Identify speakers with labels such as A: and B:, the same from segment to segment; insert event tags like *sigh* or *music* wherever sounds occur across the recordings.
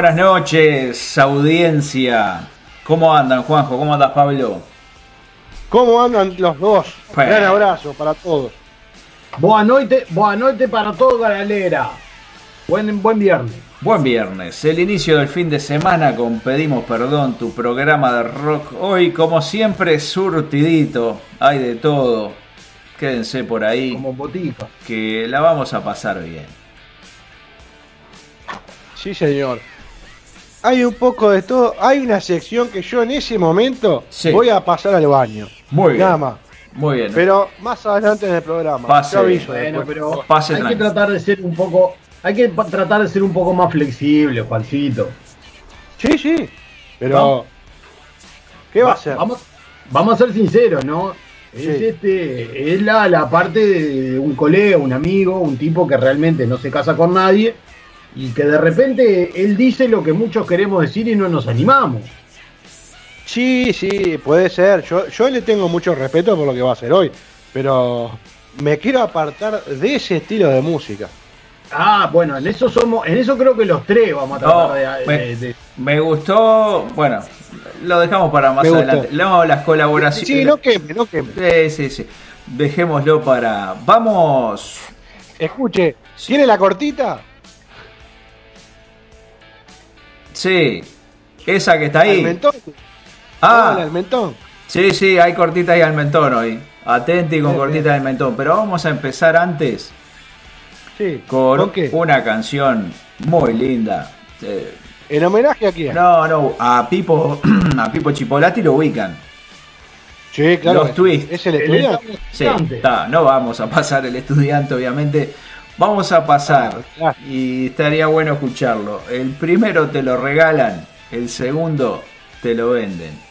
A: Buenas noches, audiencia. ¿Cómo andan, Juanjo? ¿Cómo andas, Pablo?
B: ¿Cómo andan los dos?
A: Bueno.
B: Gran abrazo para todos.
C: Boa noite, boa noite para toda galera. Buen, buen viernes.
A: Buen viernes, el inicio del fin de semana con Pedimos Perdón, tu programa de rock. Hoy, como siempre, surtidito, hay de todo. Quédense por ahí,
C: Como botica.
A: que la vamos a pasar bien.
B: Sí, señor. Hay un poco de todo. Hay una sección que yo en ese momento
A: Sí.
B: voy a pasar al baño.
A: Muy bien.
B: Nada más.
A: Muy bien.
B: Pero más adelante en el programa.
A: Pase.
B: Yo aviso
C: Bueno, pero
A: Pase
C: hay que tratar de ser un poco, hay que tratar de ser un poco más flexible, Juancito.
B: Sí, sí. Pero.
C: Vamos.
B: ¿Qué va a ser?
C: Vamos, vamos a ser sinceros, ¿no? Es, este, es la, la parte de un colega, un amigo, un tipo que realmente no se casa con nadie y que de repente él dice lo que muchos queremos decir y no nos animamos.
B: Sí, sí, puede ser. Yo, yo le tengo mucho respeto por lo que va a hacer hoy. Pero me quiero apartar de ese estilo de música.
C: Ah, bueno, en eso somos, en eso creo que los tres vamos a
A: No,
C: tratar de,
A: me-
C: de- de-
A: Me gustó, bueno, lo dejamos para más
B: Me gustó.
A: adelante. No, las colaboraciones.
B: Sí, no queme, no queme.
A: Sí, sí, sí. Dejémoslo para. Vamos.
B: Escuche, ¿tiene la cortita?
A: Sí. Esa que está
B: ¿Al
A: ahí.
B: mentón?
A: Ah,
B: al mentón.
A: sí, sí, hay cortitas ahí al mentón hoy. Atenti con
B: Bien,
A: cortitas al mentón. Pero vamos a empezar antes
B: Sí.
A: con
B: ¿Con qué?
A: una canción muy linda. Eh,
B: ¿En homenaje a quién?
A: no, no, a Pipo, *clears throat* a Pipo Chipolati lo ubican.
B: Sí, claro.
A: Los twists.
B: Es el estudiante.
A: Sí, está, no vamos a pasar el estudiante, obviamente. Vamos a pasar
B: Ah,
A: y estaría bueno escucharlo. El primero te lo regalan, el segundo te lo venden.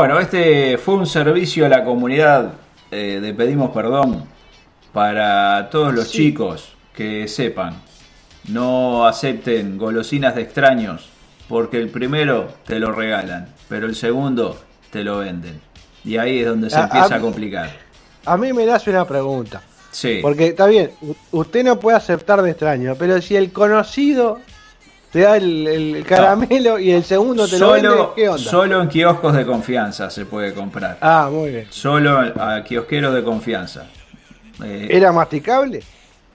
A: Bueno, este fue un servicio a la comunidad eh, de Pedimos Perdón para todos los chicos que sepan. No acepten golosinas de extraños porque el primero te lo regalan, pero el segundo te lo venden. Y ahí es donde se
B: A-
A: empieza
B: a-
A: a complicar.
B: A mí me nace una pregunta.
A: Sí.
B: Porque está bien, usted no puede aceptar de extraño, pero si el conocido te da el, el caramelo y el segundo te lo vende,
A: Solo,
B: ¿qué onda?
A: solo en kioscos de confianza se puede comprar.
B: Ah, muy bien.
A: Solo a kiosqueros de confianza. Eh,
B: ¿Era masticable?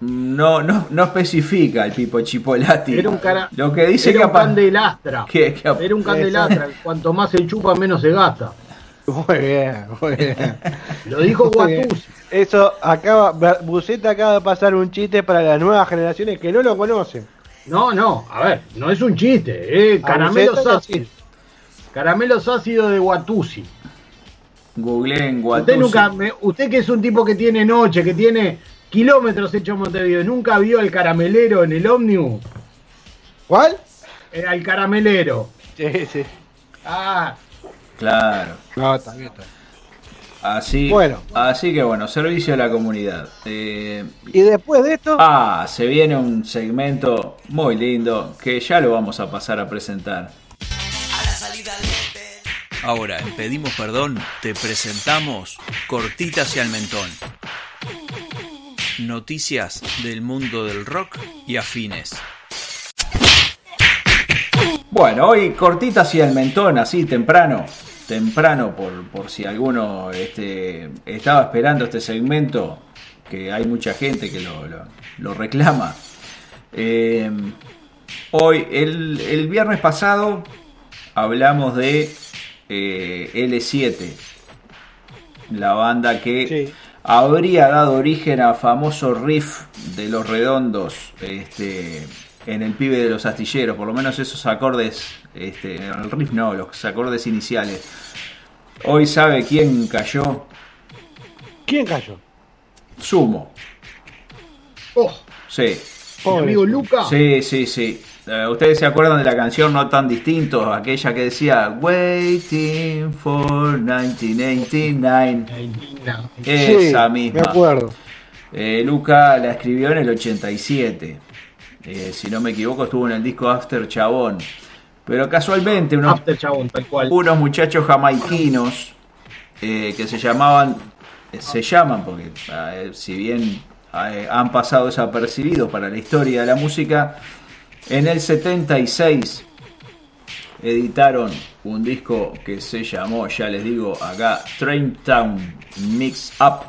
A: no, no, no especifica el Pipo Chipolati.
C: Era un cara-
A: Lo que dice
C: Era
A: que
C: un candelastra.
A: que- que
C: Era un candelastra. Cuanto más se chupa, menos se gasta.
B: Muy bien, muy bien.
C: Lo dijo. Guatuzzi.
B: Eso acaba, Buceta acaba de pasar un chiste para las nuevas generaciones que no lo conocen.
C: No, no, a ver, no es un chiste, eh. Caramelos ácidos. Caramelos ácidos de Guatuzzi.
A: Googleé en
C: Usted nunca, me- usted que es un tipo que tiene noche, que tiene kilómetros hecho en Montevideo, ¿nunca vio al caramelero en el ómnibus?
B: ¿Cuál?
C: Eh, al caramelero.
B: Sí, sí.
C: Ah,
A: Claro.
B: No, está bien, está bien.
A: Así,
B: Bueno.
A: así que bueno, servicio a la comunidad. Eh,
B: Y después de esto,
A: ah, se viene un segmento muy lindo que ya lo vamos a pasar a presentar.
D: A la salida le pedí.
E: Ahora, en Pedimos Perdón, te presentamos Cortitas y al Mentón. Noticias del mundo del rock y afines.
A: Bueno, hoy cortitas y al mentón, así temprano. Temprano, por, por si alguno este, estaba esperando este segmento, que hay mucha gente que lo, lo- lo reclama. Eh, hoy, el, el viernes pasado, hablamos de eh, L7, la banda que
B: Sí.
A: habría dado origen a famoso riff de los redondos este, en el pibe de los astilleros, por lo menos esos acordes, este, el riff no, los acordes iniciales. Hoy sabe quién cayó,
B: ¿quién cayó?
A: Sumo,
C: oh,
A: sí,
B: Pobre.
C: amigo Luca.
A: Sí, sí, sí. Eh, Ustedes se acuerdan de la canción No tan distintos, aquella que decía Waiting for 1989. Esa misma.
B: Me acuerdo.
A: Eh, Luca la escribió en el 87. Eh, si no me equivoco, estuvo en el disco After Chabón. Pero casualmente, unos,
C: After Chabón, tal cual.
A: unos muchachos jamaiquinos eh, que se llamaban, se llaman, porque eh, si bien eh, han pasado desapercibidos para la historia de la música, en el 76 editaron un disco que se llamó, ya les digo acá, Train Town Mix Up,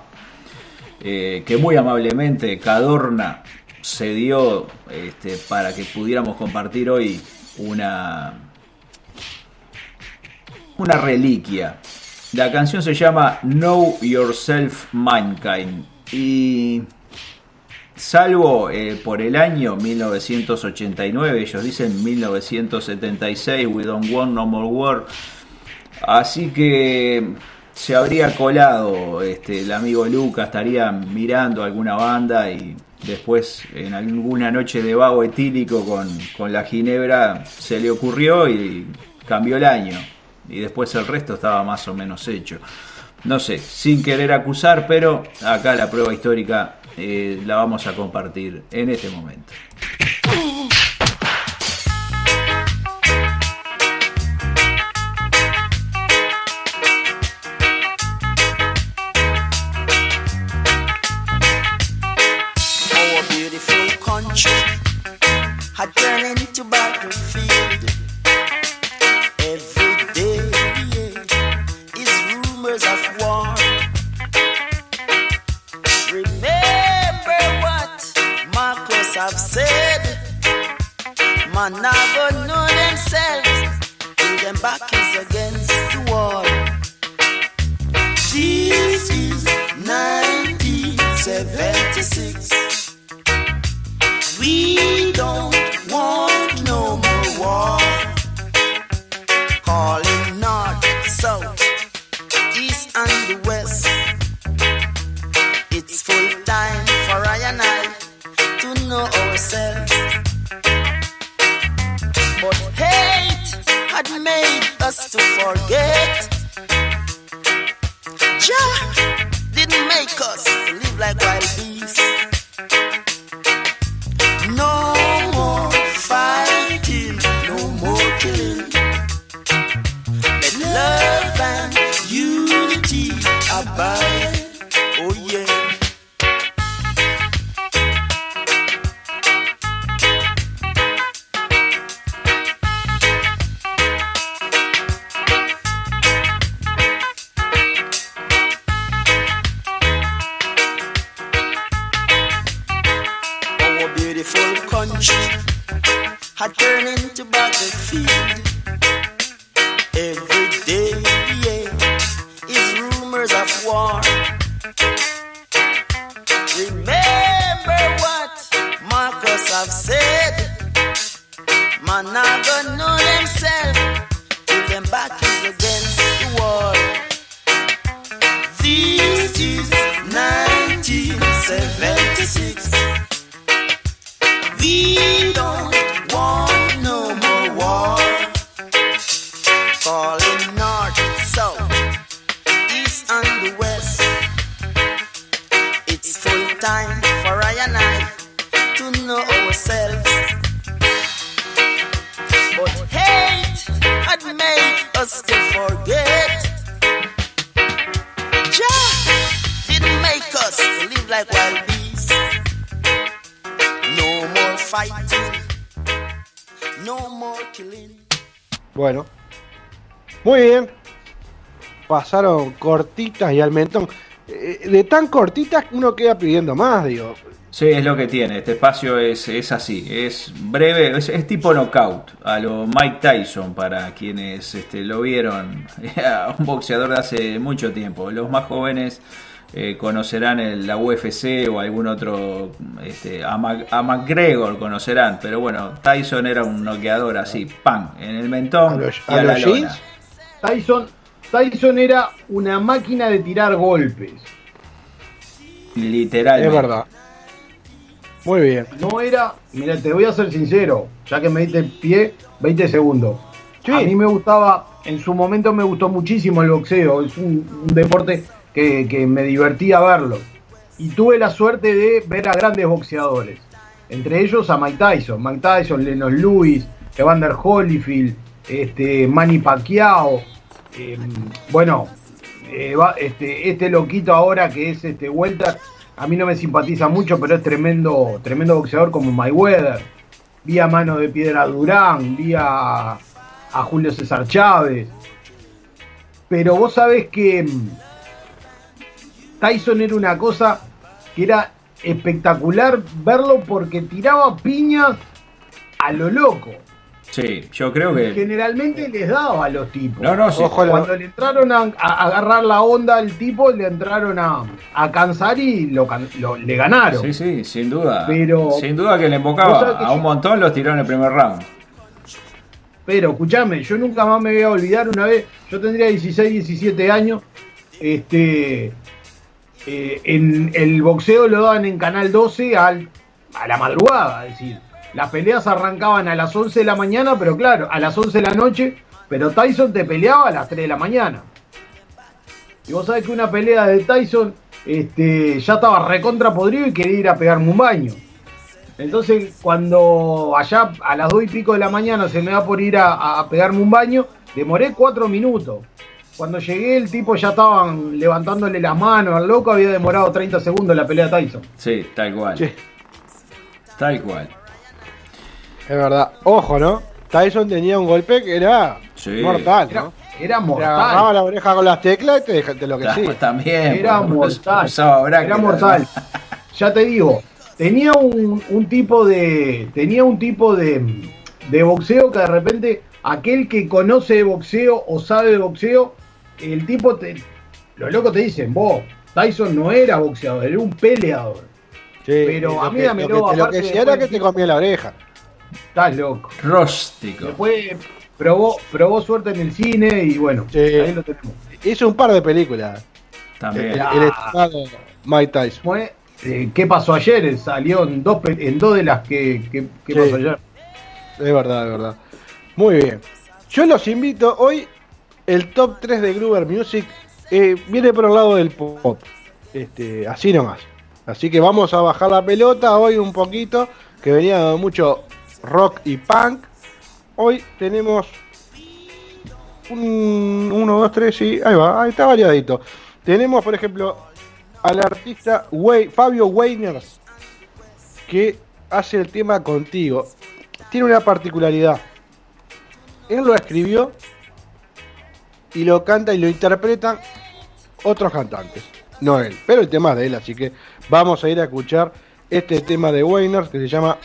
A: eh, que muy amablemente Cadorna cedió este, para que pudiéramos compartir hoy una, una reliquia. La canción se llama Know Yourself Mankind y salvo eh, por el año 1989, ellos dicen 1976, We Don't Want No More War, así que se habría colado este, el amigo Luca, estaría mirando alguna banda y después en alguna noche de vago etílico con, con la ginebra se le ocurrió y cambió el año y después el resto estaba más o menos hecho. No sé, sin querer acusar, pero acá la prueba histórica eh, la vamos a compartir en este momento.
D: Man never
B: Pasaron cortitas y al mentón. Eh, De tan cortitas uno queda pidiendo más, digo.
A: Sí, es lo que tiene. Este espacio es, es así, es breve, es, es tipo knockout, a lo Mike Tyson para quienes este, lo vieron, *laughs* un boxeador de hace mucho tiempo. Los más jóvenes eh, conocerán el- la UFC o algún otro, este, a, Mac- a McGregor conocerán, pero bueno, Tyson era un noqueador así, pan, en el mentón
B: ¿A los-
A: y
B: a
A: a la lona.
C: Tyson, Tyson era una máquina de tirar golpes.
A: Literalmente.
B: Es verdad. Muy bien.
C: No era, mira, te voy a ser sincero, ya que me diste el pie, 20 segundos.
B: Sí.
C: A mí me gustaba, en su momento me gustó muchísimo el boxeo, es un, un deporte que, que me divertía verlo. Y tuve la suerte de ver a grandes boxeadores, entre ellos a Mike Tyson, Mike Tyson, Lennox Lewis, Evander Holyfield, este, Manny Pacquiao, eh, bueno, eh, este, este loquito ahora que es este Welter, a mí no me simpatiza mucho, pero es tremendo, tremendo boxeador como Mayweather. Vi a Mano de Piedra Durán, vi a, a Julio César Chávez. Pero vos sabés que mm, Tyson era una cosa que era espectacular verlo porque tiraba piñas a lo loco.
A: Sí, yo creo que.
C: Generalmente les daba a los tipos.
A: No, no, sí.
B: Ojo,
C: Cuando le entraron a, a agarrar la onda al tipo, le entraron a, a cansar y lo, le ganaron.
A: Sí, sí, sin duda.
C: Pero-
A: sin duda que le embocaba
C: que
A: a
C: yo-
A: un montón, los tiró en el primer round.
C: Pero escúchame, yo nunca más me voy a olvidar una vez, yo tendría 16, 17 años, este eh, en el boxeo lo daban en Canal 12 al, a la madrugada, es decir, las peleas arrancaban a las 11 de la mañana, pero claro, a las 11 de la noche, pero Tyson te peleaba a las 3 de la mañana. Y vos sabés que una pelea de Tyson este, ya estaba recontra podrido y quería ir a pegarme un baño. Entonces, cuando allá a las 2 y pico de la mañana se me da por ir a, a pegarme un baño, demoré 4 minutos. Cuando llegué, el tipo ya estaban levantándole las manos al loco, había demorado 30 segundos la pelea de Tyson.
A: Sí, tal cual.
B: Sí,
A: Tal cual.
B: Es verdad. Ojo, ¿no? Tyson tenía un golpe que era
A: Sí.
B: mortal,
C: Era,
B: ¿no?
C: era
B: Te agarraba
C: mortal.
B: la oreja con las teclas y te, te lo que sí.
A: También.
C: Era
A: porque
C: mortal.
A: bracket,
C: Era mortal. *laughs* Ya te digo, tenía un, un tipo de. Tenía un tipo de, de boxeo que de repente aquel que conoce de boxeo o sabe de boxeo, el tipo te. Los locos te dicen, vos, Tyson no era boxeador, era un peleador.
B: Sí,
C: Pero a mí
B: que- lo que, lo que sí era que te comía la oreja.
C: Estás loco.
A: Rústico.
C: Después probó, probó suerte en el cine y bueno,
B: Sí.
C: ahí lo tenemos.
B: Hizo un par de películas. El,
A: También.
B: el estimado Mike Tyson.
C: Fue, eh, ¿Qué pasó ayer? Salió en dos, en dos de las que, que, que
B: Sí.
C: pasó ayer.
B: Es verdad, es verdad. Muy bien. Yo los invito hoy. El top 3 de Groover Music eh, viene por el lado del pop. Este, así nomás. Así que vamos a bajar la pelota hoy un poquito. Que venía mucho rock y punk. Hoy tenemos un 1, 2, 3, sí, ahí va, ahí está variadito. Tenemos, por ejemplo, al artista Fabio Weiners, que hace el tema contigo. Tiene una particularidad. Él lo escribió y lo canta y lo interpretan otros cantantes, no él. Pero el tema es de él, así que vamos a ir a escuchar este tema de Weiners que se llama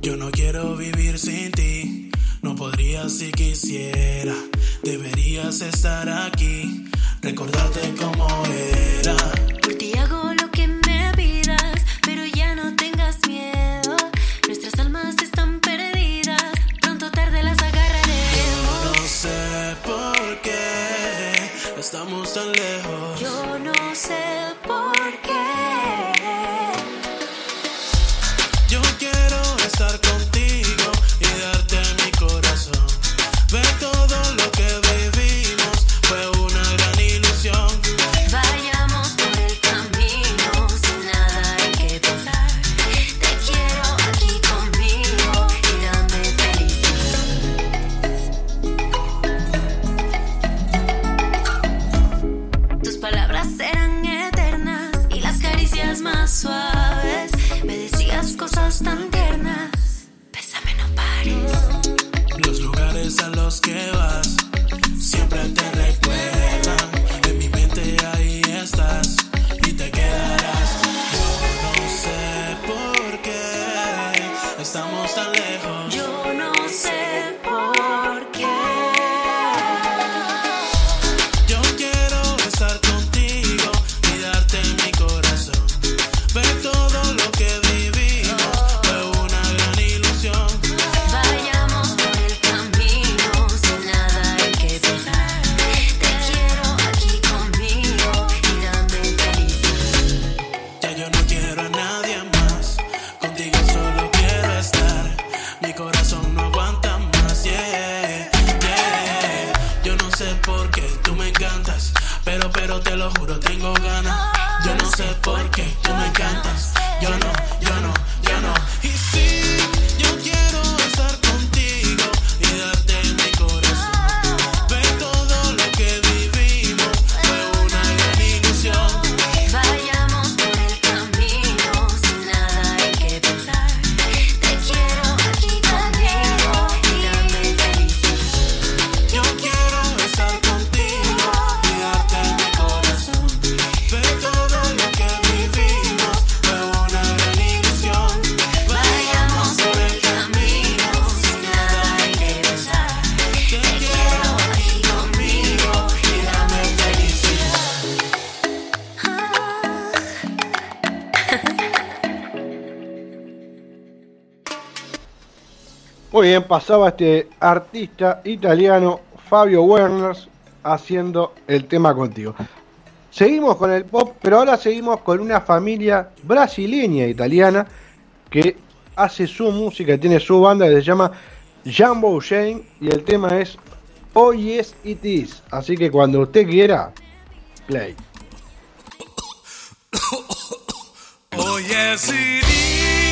F: Yo no quiero vivir sin ti, no podría si quisiera. Deberías estar aquí, recordarte como era.
G: Por ti hago Yo no sé
B: pasaba este artista italiano Fabio Werners haciendo el tema contigo. Seguimos con el pop, pero ahora seguimos con una familia brasileña italiana que hace su música, tiene su banda que se llama Jumbo Shane y el tema es Oh Yes It Is. Así que cuando usted quiera, play. *coughs*
H: Oh Yes It Is.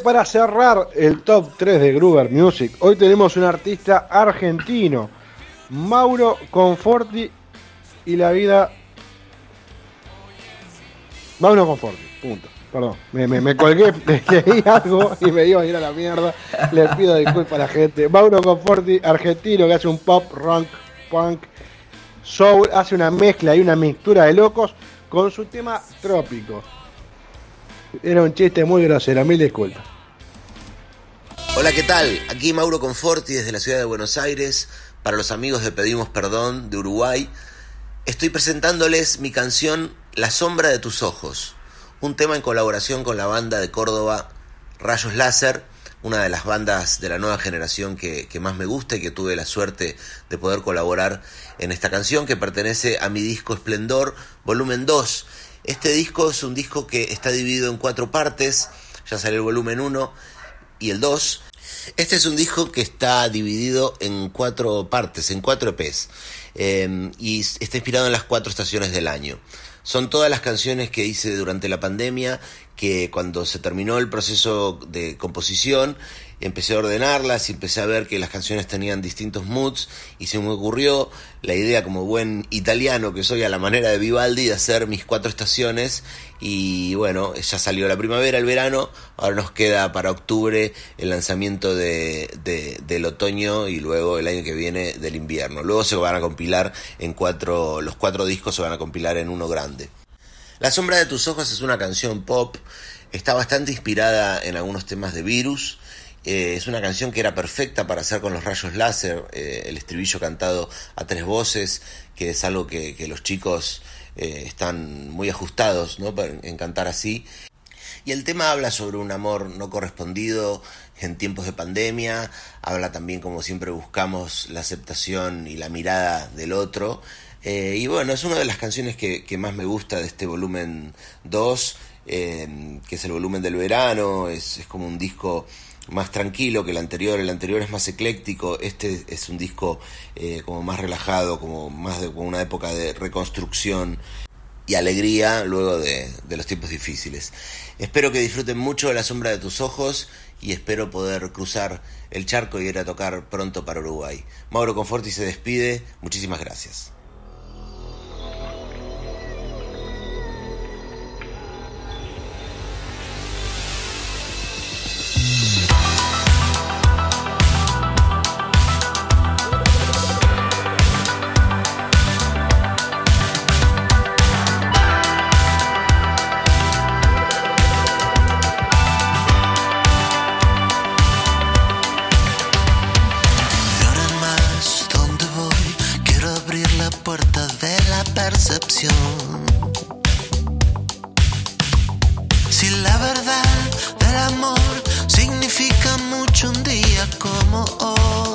B: Para cerrar el top 3 de Gruber Music, hoy tenemos un artista argentino, Mauro Conforti y la vida. Mauro Conforti, punto. Perdón, me, me, me colgué, *laughs* leí algo y me iba a ir a la mierda. Le pido disculpas a la gente. Mauro Conforti, argentino, que hace un pop, rock, punk, soul, hace una mezcla y una mixtura de locos con su tema trópico. Era un chiste muy grosero, mil disculpas.
I: Hola, ¿qué tal? Aquí Mauro Conforti desde la ciudad de Buenos Aires. Para los amigos de Pedimos Perdón de Uruguay, estoy presentándoles mi canción La sombra de tus ojos, un tema en colaboración con la banda de Córdoba Rayos Láser, una de las bandas de la nueva generación que, que más me gusta y que tuve la suerte de poder colaborar en esta canción que pertenece a mi disco Esplendor, volumen 2. Este disco es un disco que está dividido en cuatro partes, ya salió el volumen 1 y el 2. Este es un disco que está dividido en cuatro partes, en cuatro EPs, eh, y está inspirado en las cuatro estaciones del año. Son todas las canciones que hice durante la pandemia, que cuando se terminó el proceso de composición, empecé a ordenarlas y empecé a ver que las canciones tenían distintos moods y se me ocurrió la idea como buen italiano que soy a la manera de Vivaldi de hacer mis cuatro estaciones y bueno, ya salió la primavera, el verano, ahora nos queda para octubre el lanzamiento de, de- del otoño y luego el año que viene del invierno. Luego se van a compilar en cuatro, los cuatro discos se van a compilar en uno grande. La sombra de tus ojos es una canción pop, está bastante inspirada en algunos temas de Virus. Eh, es una canción que era perfecta para hacer con los rayos láser, eh, el estribillo cantado a tres voces, que es algo que, los chicos eh, están muy ajustados ¿no? en cantar así. Y el tema habla sobre un amor no correspondido en tiempos de pandemia, habla también como siempre buscamos la aceptación y la mirada del otro. Y bueno, es una de las canciones que, que más me gusta de este volumen 2, eh, que es el volumen del verano, es, es como un disco más tranquilo que el anterior, el anterior es más ecléctico, este es un disco eh, como más relajado, como más de una época de reconstrucción y alegría luego de, de los tiempos difíciles. Espero que disfruten mucho de la sombra de tus ojos y espero poder cruzar el charco y ir a tocar pronto para Uruguay. Mauro Conforti se despide, muchísimas gracias.
J: Si la verdad del amor significa mucho un día como hoy.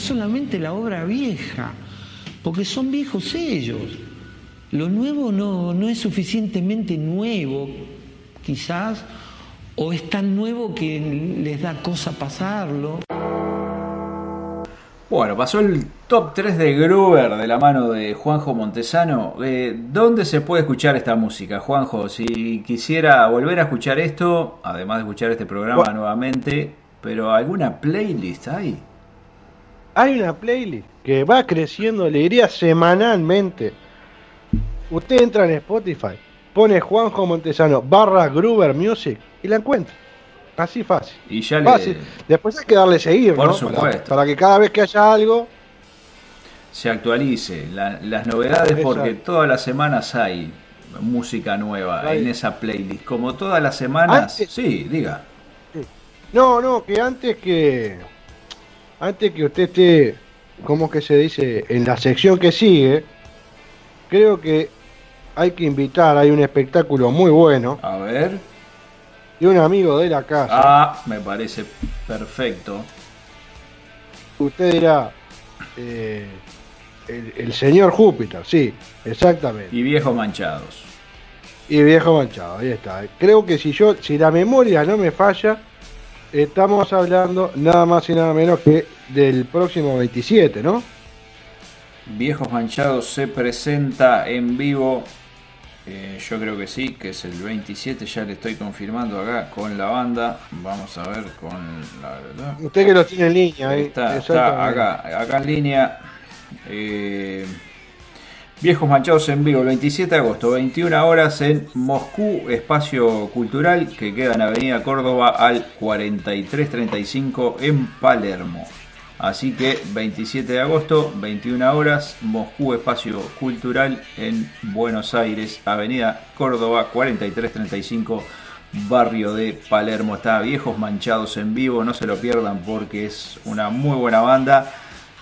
K: Solamente la obra vieja, porque son viejos ellos. Lo nuevo no, no es suficientemente nuevo, quizás, o es tan nuevo que les da cosa pasarlo.
A: Bueno, pasó el top 3 de Gruber de la mano de Juanjo Montesano. Eh, ¿Dónde se puede escuchar esta música, Juanjo? Si quisiera volver a escuchar esto, además de escuchar este programa
B: Bueno.
A: nuevamente, pero ¿alguna playlist hay?
B: Hay una playlist que va creciendo, le diría semanalmente. Usted entra en Spotify, pone Juanjo Montesano barra Gruber Music y la encuentra. Así fácil.
A: Y ya le-
B: Fácil. Después hay que darle seguir,
A: Por
B: ¿no?
A: supuesto.
B: Para, para que cada vez que haya algo,
A: se actualice la- las novedades porque todas las semanas hay música nueva en esa playlist. Como todas las semanas,
B: Antes-
A: sí, diga.
B: No, no, que antes que antes que usted esté, ¿cómo que se dice? En la sección que sigue, creo que hay que invitar, hay un espectáculo muy bueno
A: A ver.
B: de un amigo de la casa.
A: Ah, me parece perfecto.
B: Usted dirá, eh, el, el señor Júpiter, sí, exactamente.
A: Y viejos manchados.
B: Y viejo manchado, ahí está. Creo que si yo, si la memoria no me falla, estamos hablando nada más y nada menos que del próximo 27, ¿no?
A: Viejos Manchados se presenta en vivo. eh, yo creo que sí, que es el 27. Ya le estoy confirmando acá con la banda. Vamos a ver con la verdad.
B: Usted que lo tiene en línea, ahí.
A: Está, está
B: exactamente.
A: acá, acá en línea. Eh, Viejos Manchados en vivo, el 27 de agosto, 21 horas en Moscú, espacio cultural que queda en Avenida Córdoba al 4335 en Palermo. Así que 27 de agosto, 21 horas, Moscú, espacio cultural en Buenos Aires, Avenida Córdoba 4335, barrio de Palermo. Está Viejos Manchados en vivo, no se lo pierdan porque es una muy buena banda.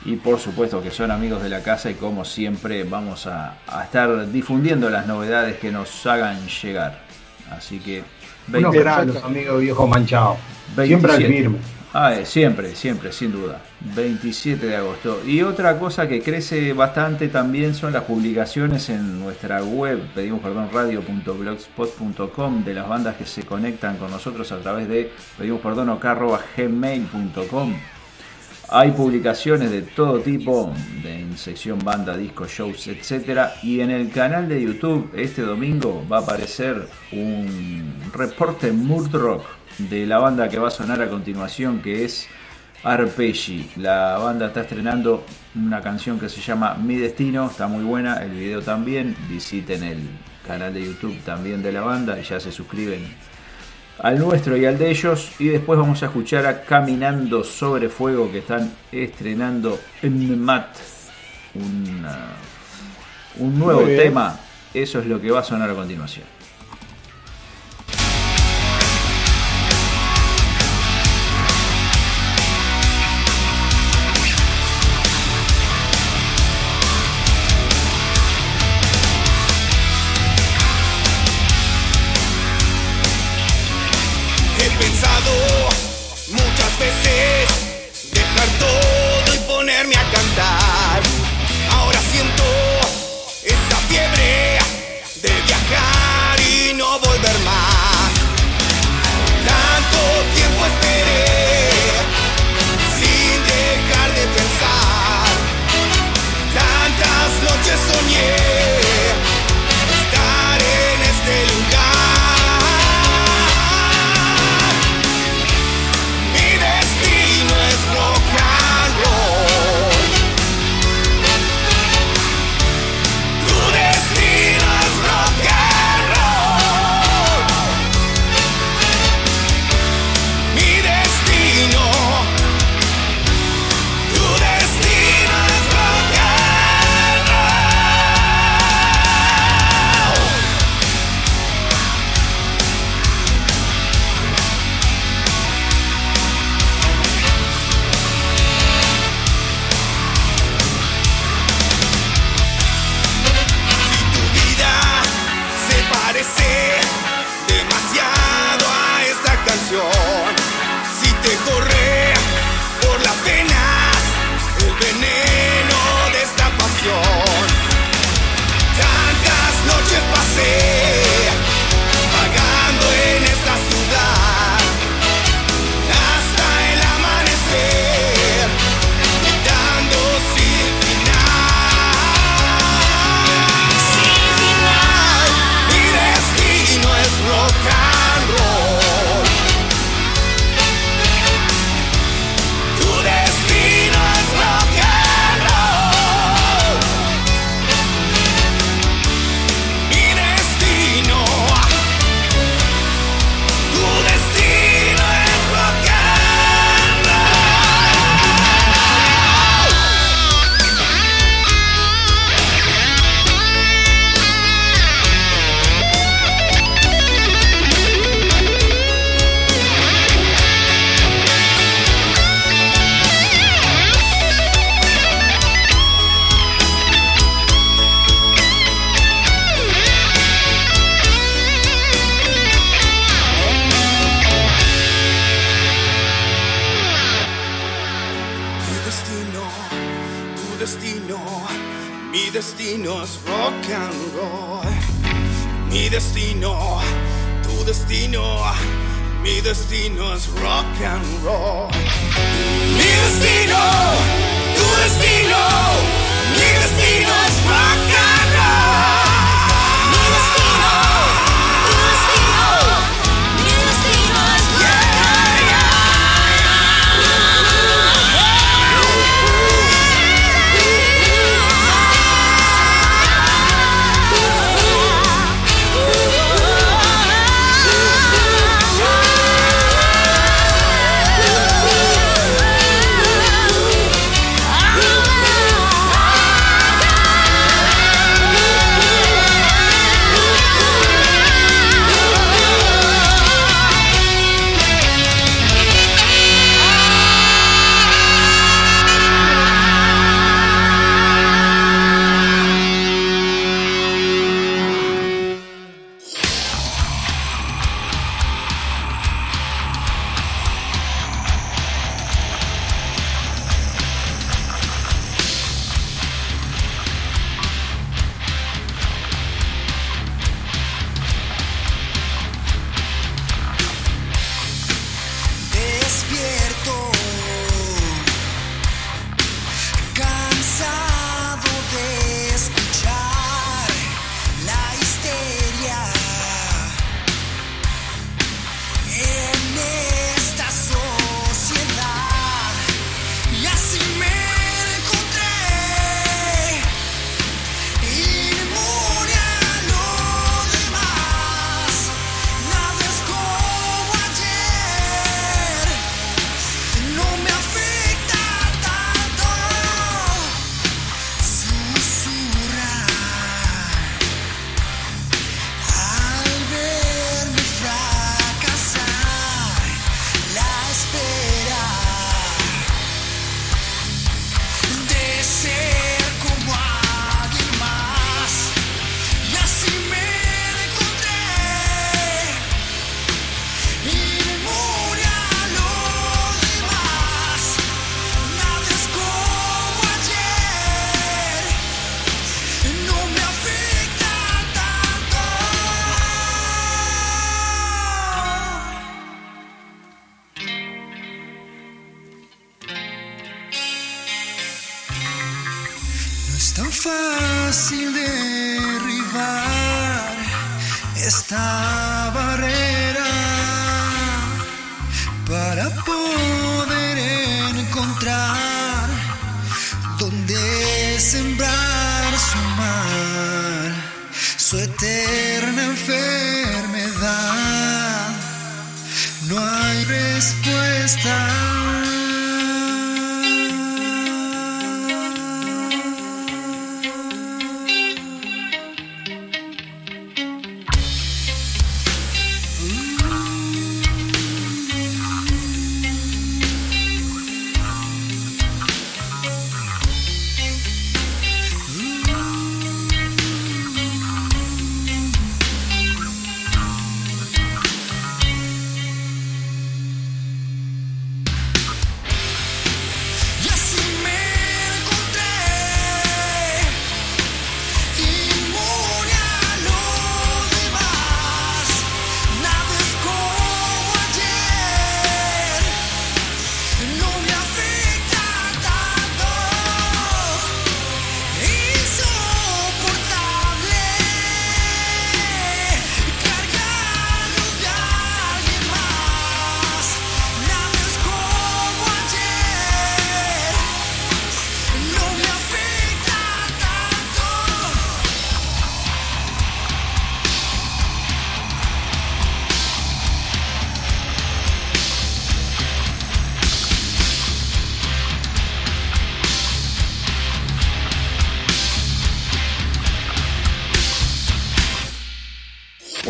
A: Y por supuesto que son amigos de la casa y como siempre vamos a, a estar difundiendo las novedades que nos hagan llegar. Así que
C: Unos
A: 20
C: granos, amigo viejo manchado. Siempre al
A: 27.
C: firme.
A: Ah, eh, siempre, siempre, sin duda. 27 de agosto. Y otra cosa que crece bastante también son las publicaciones en nuestra web, pedimos perdón, radio.blogspot.com de las bandas que se conectan con nosotros a través de pedimos perdón gmail.com. Hay publicaciones de todo tipo, de, en sección banda, disco, shows, etc. Y en el canal de YouTube este domingo va a aparecer un reporte Mood Rock de la banda que va a sonar a continuación, que es Arpeggi. La banda está estrenando una canción que se llama Mi Destino, está muy buena, el video también. Visiten el canal de YouTube también de la banda y ya se suscriben al nuestro y al de ellos. Y después vamos a escuchar a Caminando sobre Fuego que están estrenando en Mat. Una- un nuevo tema. Eso es lo que va a sonar a continuación.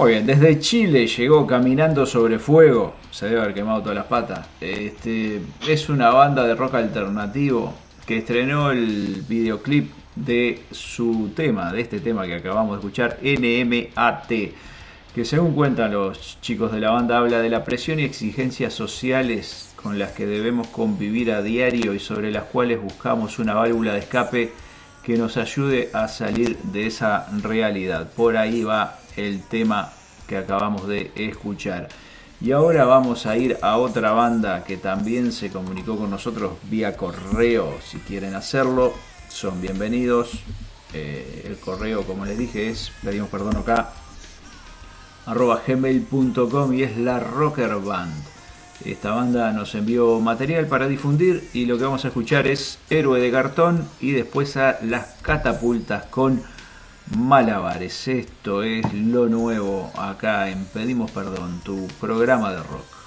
A: Bien, desde Chile llegó Caminando sobre Fuego. Se debe haber quemado todas las patas. Este, es una banda de rock alternativo que estrenó el videoclip de su tema, de este tema que acabamos de escuchar, NMAT. Que según cuentan los chicos de la banda, habla de la presión y exigencias sociales con las que debemos convivir a diario y sobre las cuales buscamos una válvula de escape que nos ayude a salir de esa realidad. Por ahí va el tema que acabamos de escuchar. Y ahora vamos a ir a otra banda que también se comunicó con nosotros vía correo. Si quieren hacerlo, son bienvenidos. Eh, el correo, como les dije, es, pedimos perdón acá, arroba gmail.com y es la Rocker Band. Esta banda nos envió material para difundir y lo que vamos a escuchar es Héroe de Cartón y después a Las Catapultas con Malabares. Esto es lo nuevo acá en Pedimos Perdón, tu programa de rock.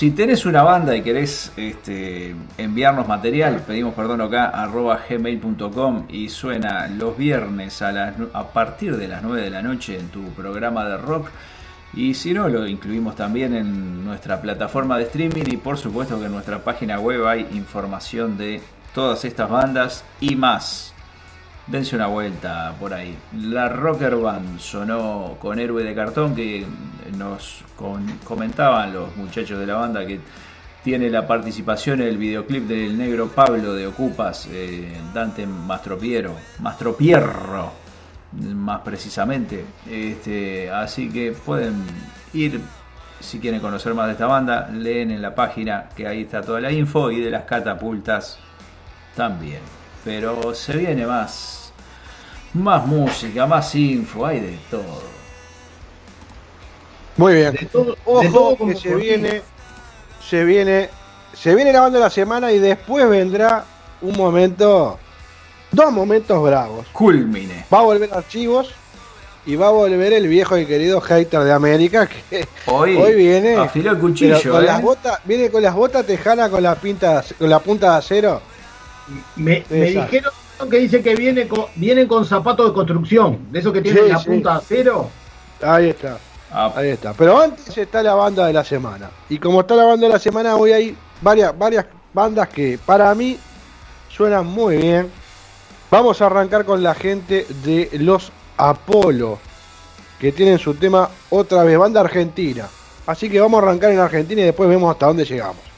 L: Si
A: tenés una banda y querés este, enviarnos material, pedimos perdón acá, arroba gmail.com y suena los viernes a, a partir de las 9 de la noche en tu programa de rock. Y si no, lo incluimos también en nuestra plataforma de streaming y por supuesto que en nuestra página web hay información de todas estas bandas y más. Dense una vuelta por ahí. La Rocker Band sonó con Héroe de Cartón que nos comentaban los muchachos de la banda que tiene la participación en el videoclip del negro Pablo de Ocupas, eh, Dante Mastropiero, Mastropierro, más precisamente. Este, así que pueden ir, si quieren conocer más de esta banda, leen en la página que ahí está toda la info y de las catapultas también. Pero se viene más, más música, más info, hay de todo.
B: Muy bien.
C: todo
B: Ojo que se viene, se viene, se viene la banda de la semana y después vendrá un momento, dos momentos bravos.
A: Culmine.
B: Va a volver archivos y va a volver el viejo y querido hater de América que
A: Hoy,
B: hoy viene
A: afiló el cuchillo,
B: con
A: ¿eh?
B: las botas, viene con las botas tejanas con la pinta, con la punta de acero.
C: Me, dijeron que dice que viene con, vienen con zapatos de construcción, de esos que tienen
B: Sí,
C: la
B: sí.
C: punta de acero.
B: Ahí está.
A: Ah.
B: Ahí está. Pero antes está la banda de la semana. Y como está la banda de la semana, hoy hay varias, varias bandas que para mí suenan muy bien. Vamos a arrancar con la gente de los Apolo, que tienen su tema otra vez, banda argentina. Así que vamos a arrancar en Argentina y después vemos hasta dónde llegamos.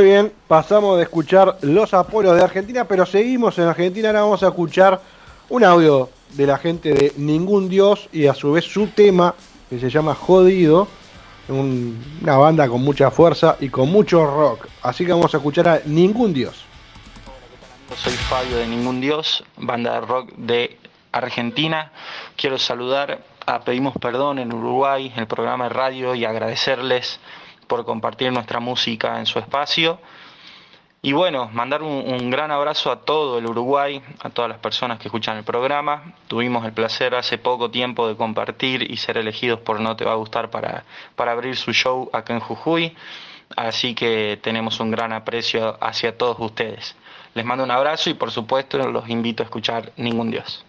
B: Muy bien, pasamos de escuchar los apolos de Argentina, pero seguimos en Argentina. Vamos a escuchar un audio de la gente de Ningún Dios y a su vez su tema que se llama Jodido. un- una banda con mucha fuerza y con mucho rock. Así que vamos a escuchar a Ningún Dios.
M: Soy Fabio de Ningún Dios, banda de rock de Argentina. Quiero saludar a Pedimos Perdón en Uruguay, el programa de radio, y agradecerles por compartir nuestra música en su espacio. Y bueno, mandar un, gran abrazo a todo el Uruguay, a todas las personas que escuchan el programa. Tuvimos el placer hace poco tiempo de compartir y ser elegidos por No Te Va a Gustar para, para abrir su show acá en Jujuy. Así que tenemos un gran aprecio hacia todos ustedes. Les mando un abrazo y por supuesto los invito a escuchar Ningún Dios.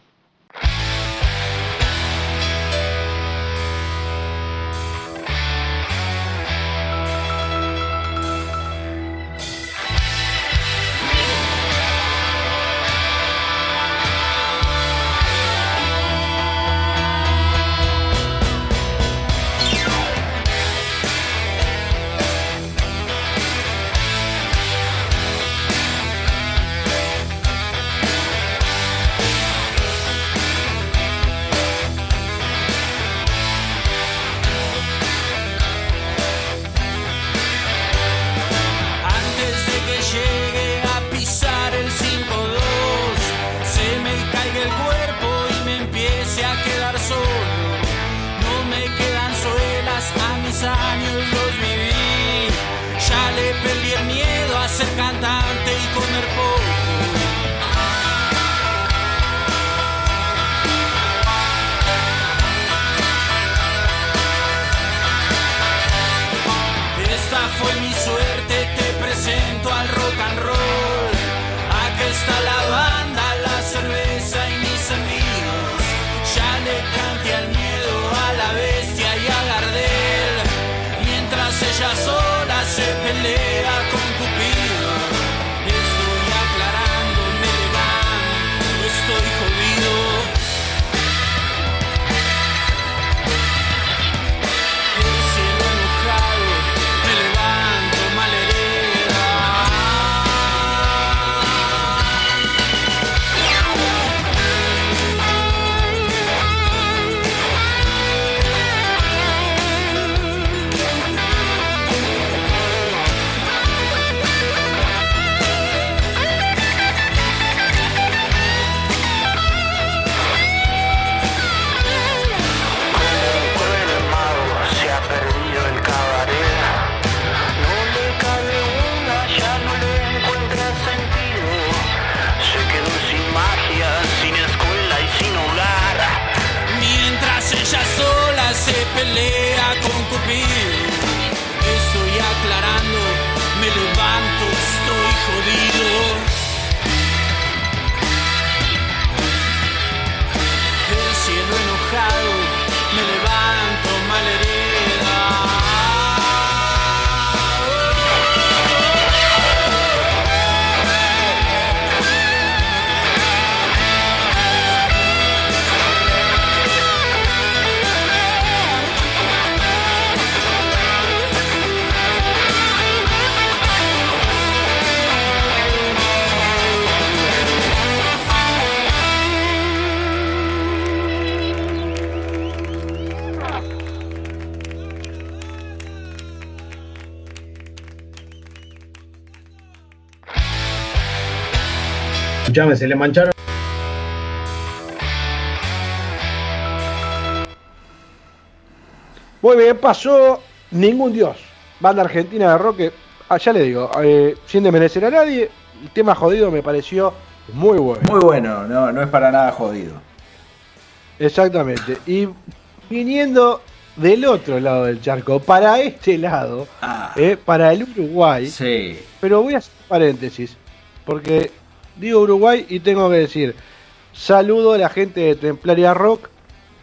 C: Escuchame, se le mancharon.
B: Muy bien, pasó Ningún Dios. Banda argentina de rock que, ah, ya le digo, eh, sin desmerecer a nadie, el tema jodido me pareció muy bueno.
A: Muy bueno, no, no es para nada jodido.
B: Exactamente. Y viniendo del otro lado del charco, para este lado, eh, para el Uruguay.
A: Sí.
B: Pero voy a hacer paréntesis, porque digo Uruguay y tengo que decir, saludo a la gente de Templaria Rock,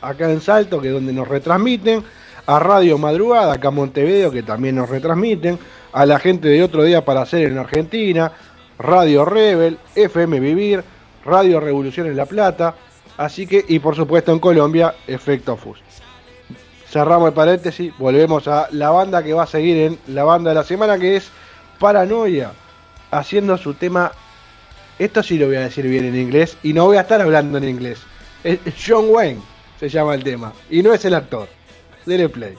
B: acá en Salto, que es donde nos retransmiten, a Radio Madrugada, acá en Montevideo, que también nos retransmiten, a la gente de otro día para hacer en Argentina, Radio Rebel, FM Vivir, Radio Revolución en La Plata, así que, y por supuesto en Colombia, Efecto Fus. Cerramos el paréntesis, volvemos a la banda que va a seguir en la banda de la semana, que es
M: Paranoia, haciendo su tema esto sí lo voy a decir bien en inglés y no voy a estar hablando en inglés. Es John Wayne se llama el tema y no es el actor. Dele play.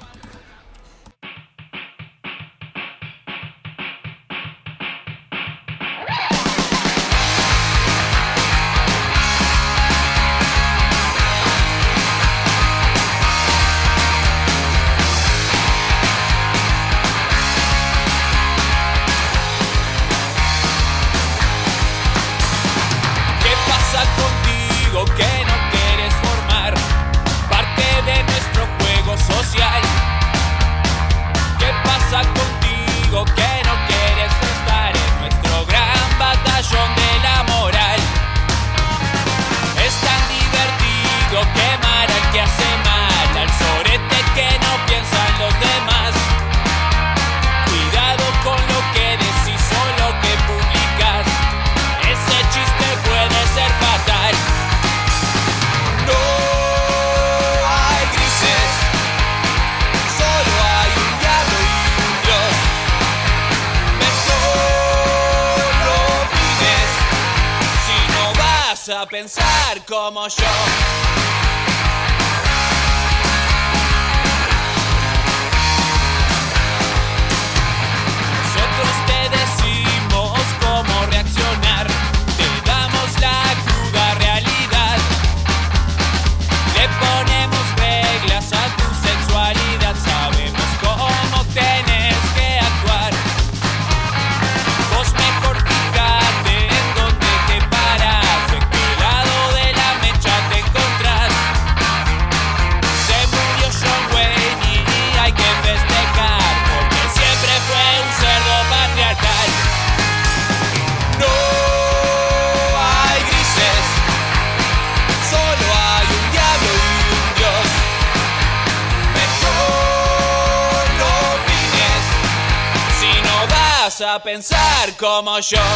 B: my show.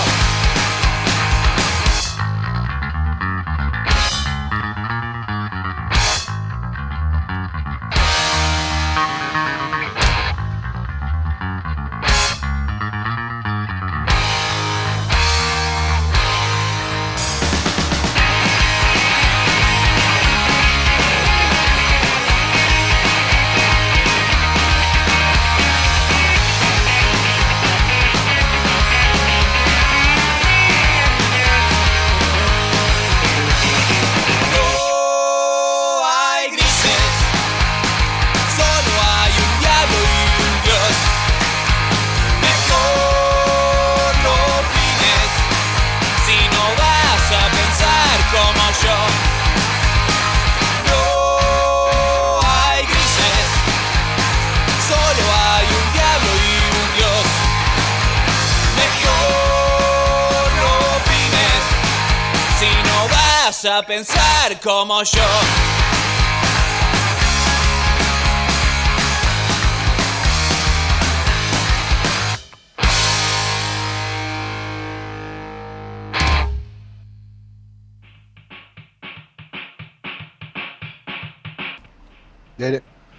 B: pensar como yo.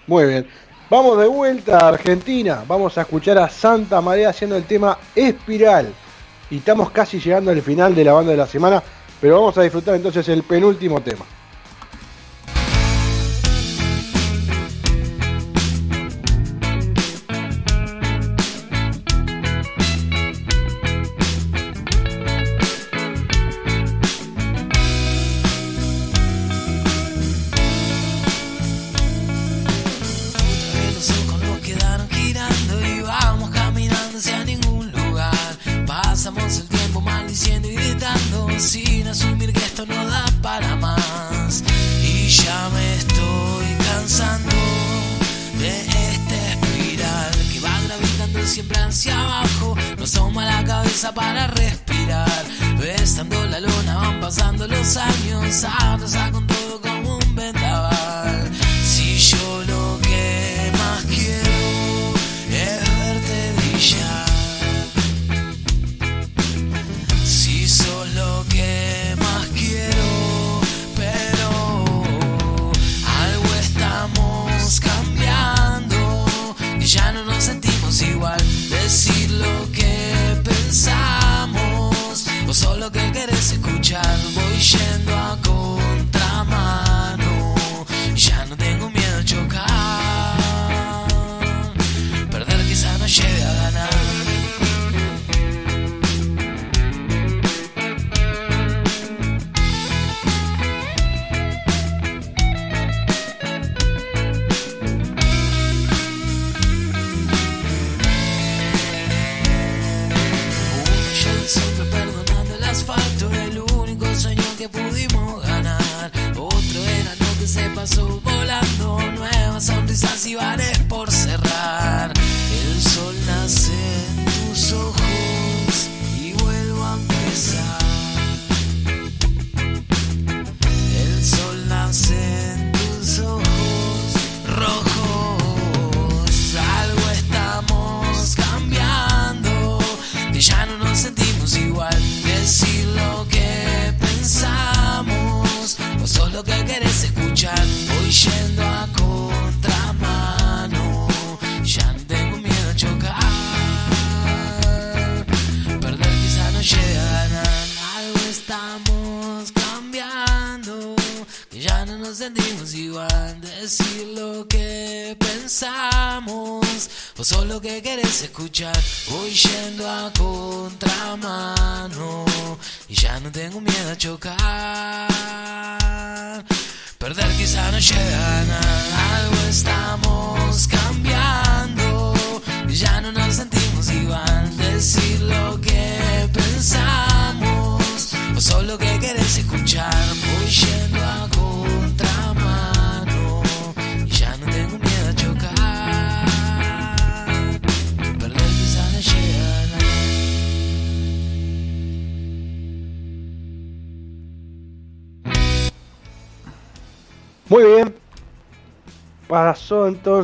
M: Muy bien. Vamos de vuelta a Argentina. Vamos a escuchar a Santa María haciendo el tema Espiral. Y estamos casi llegando al final de la banda de la semana. Pero vamos a disfrutar entonces el penúltimo tema.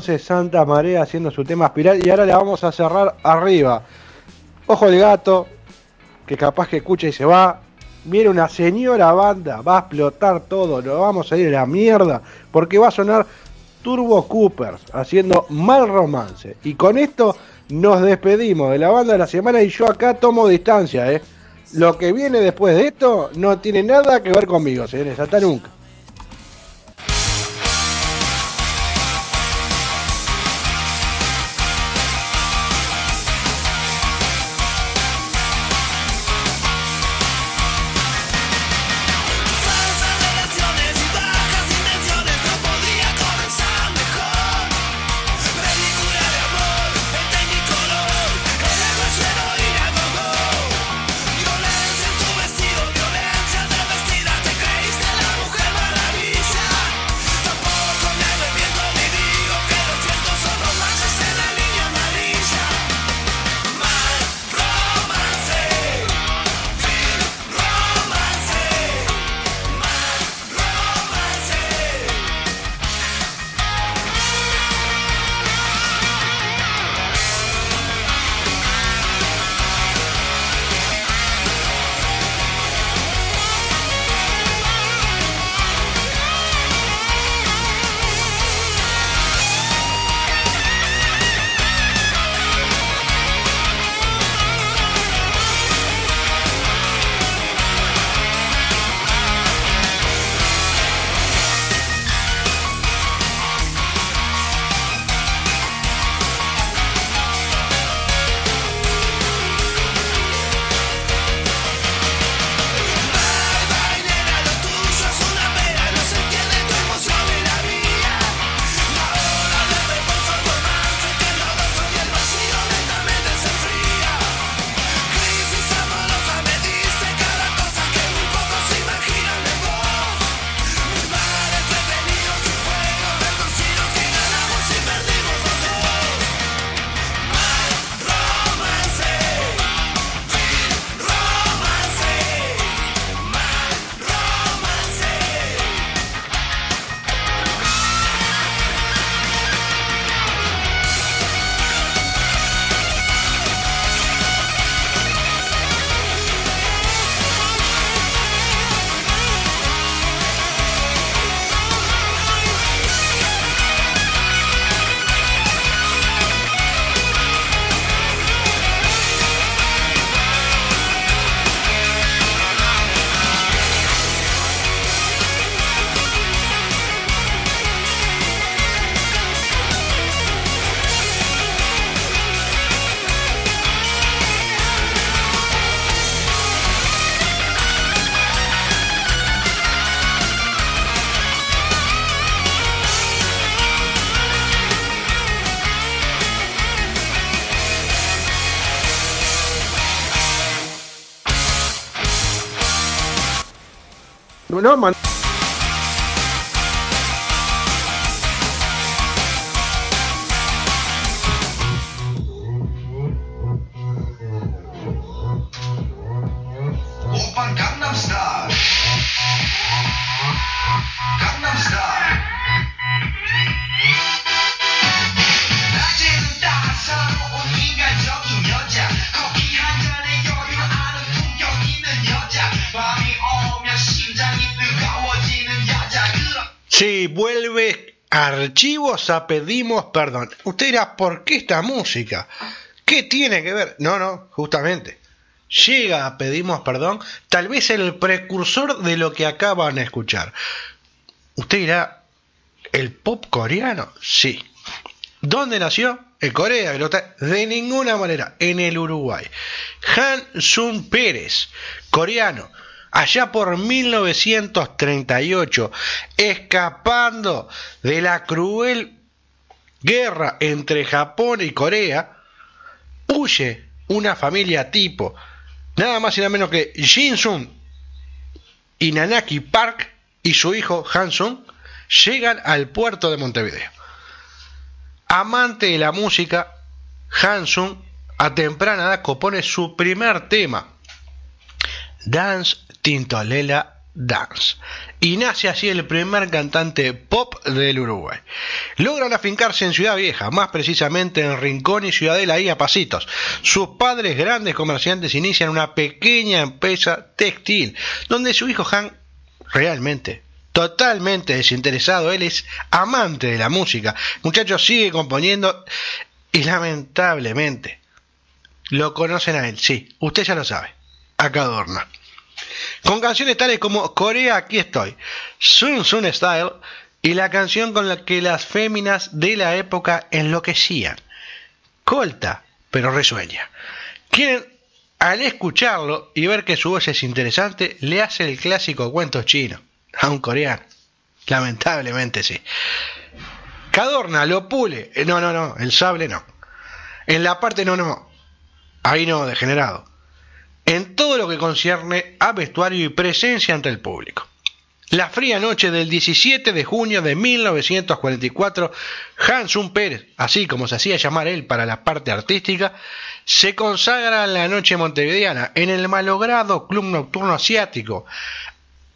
B: entonces Santa Marea haciendo su tema espiral. Y ahora la vamos a cerrar arriba. Ojo el gato, que capaz que escucha y se va. Viene una señora banda, va a explotar todo, lo vamos a ir a la mierda, porque va a sonar Turbo Coopers haciendo mal romance. Y con esto nos despedimos de la banda de la semana y yo acá tomo distancia. ¿eh? Lo que viene después de esto no tiene nada que ver conmigo, señores, hasta nunca.
J: no,
B: man. Pedimos perdón. Usted dirá, ¿por qué esta música? ¿Qué tiene que ver? No, no, justamente. Llega a pedimos perdón, tal vez el precursor de lo que acaban de escuchar. Usted dirá, ¿el pop coreano? Sí. ¿Dónde nació? En Corea, de ninguna manera, en el Uruguay. Han Sun Pérez, coreano, allá por 1938, escapando de la cruel guerra entre Japón y Corea, huye una familia tipo, nada más y nada menos que Jin Sung y Nanaki Park y su hijo Han Sung llegan al puerto de Montevideo. Amante de la música, Han Sung a temprana edad compone su primer tema, Dance Tintolela Dance, y nace así el primer cantante pop del Uruguay. Logran afincarse en Ciudad Vieja, más precisamente en Rincón y Ciudadela, ahí a pasitos. Sus padres, grandes comerciantes, inician una pequeña empresa textil, donde su hijo Han realmente totalmente desinteresado, él es amante de la música. Muchacho sigue componiendo y lamentablemente lo conocen a él, sí, usted ya lo sabe, acá adorna. Con canciones tales como Corea, aquí estoy, Sun Sun Style y la canción con la que las féminas de la época enloquecían. Colta, pero resueña. Quieren, al escucharlo y ver que su voz es interesante, le hace el clásico cuento chino a un coreano. Lamentablemente sí. Cadorna, lo pule. Eh, No, no, no, el sable no. En la parte no, no. Ahí no, degenerado. En todo lo que concierne a vestuario y presencia ante el público. La fría noche del 17 de junio de 1944, Hansun Pérez, así como se hacía llamar él para la parte artística, se consagra a la noche montevideana en el malogrado Club Nocturno Asiático,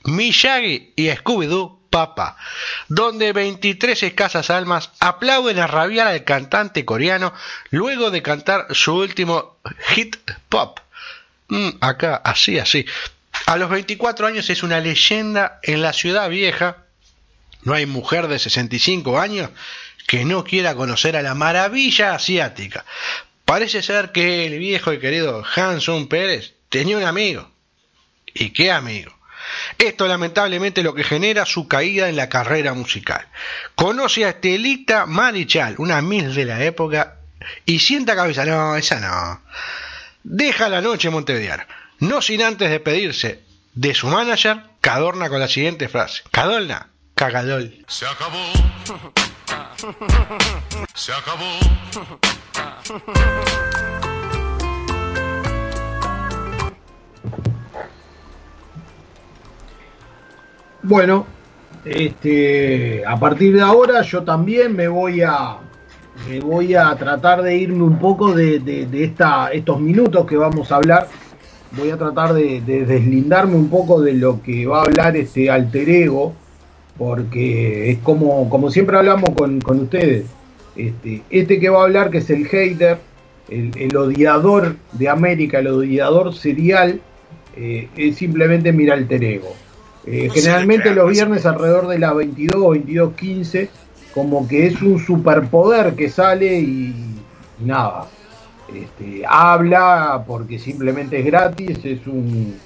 B: Miyagi y Scooby-Doo Papa, donde 23 escasas almas aplauden a rabiar al cantante coreano luego de cantar su último hit pop. Mm, acá, así, así. A los 24 años es una leyenda en la ciudad vieja. No hay mujer de 65 años que no quiera conocer a la maravilla asiática. Parece ser que el viejo y querido Hansun Pérez tenía un amigo. ¿Y qué amigo? Esto lamentablemente lo que genera su caída en la carrera musical. Conoce a Estelita Marichal, una mil de la época, y sienta cabeza, no, esa no. Deja la noche montevideana, no sin antes despedirse de su manager, que adorna con la siguiente frase. Cadolna, cagadol.
J: Se acabó. Se acabó.
C: Bueno, este, a partir de ahora yo también me voy a, voy a tratar de irme un poco de, de- de esta, estos minutos que vamos a hablar. Voy a tratar de, de deslindarme un poco de lo que va a hablar este alter ego, porque es como, como siempre hablamos con, con ustedes. Este, este que va a hablar, que es el hater, el, el odiador de América, el odiador serial, eh, es simplemente mi alter ego. Eh, generalmente los viernes alrededor de las 22 o 22.15, como que es un superpoder que sale y, y nada. Este, habla porque simplemente es gratis, es un,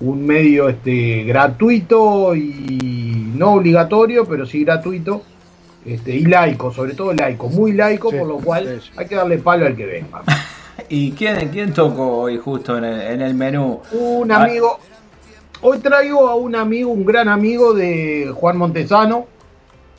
C: un medio este, gratuito y no obligatorio, pero sí gratuito. Este, y laico, sobre todo laico, muy laico, por lo cual hay que darle palo al que venga. *laughs*
A: ¿Y quién, quién tocó hoy justo en el, en el menú?
C: Un
A: Ah,
C: amigo, hoy traigo a un amigo, un gran amigo de Juan Montesano,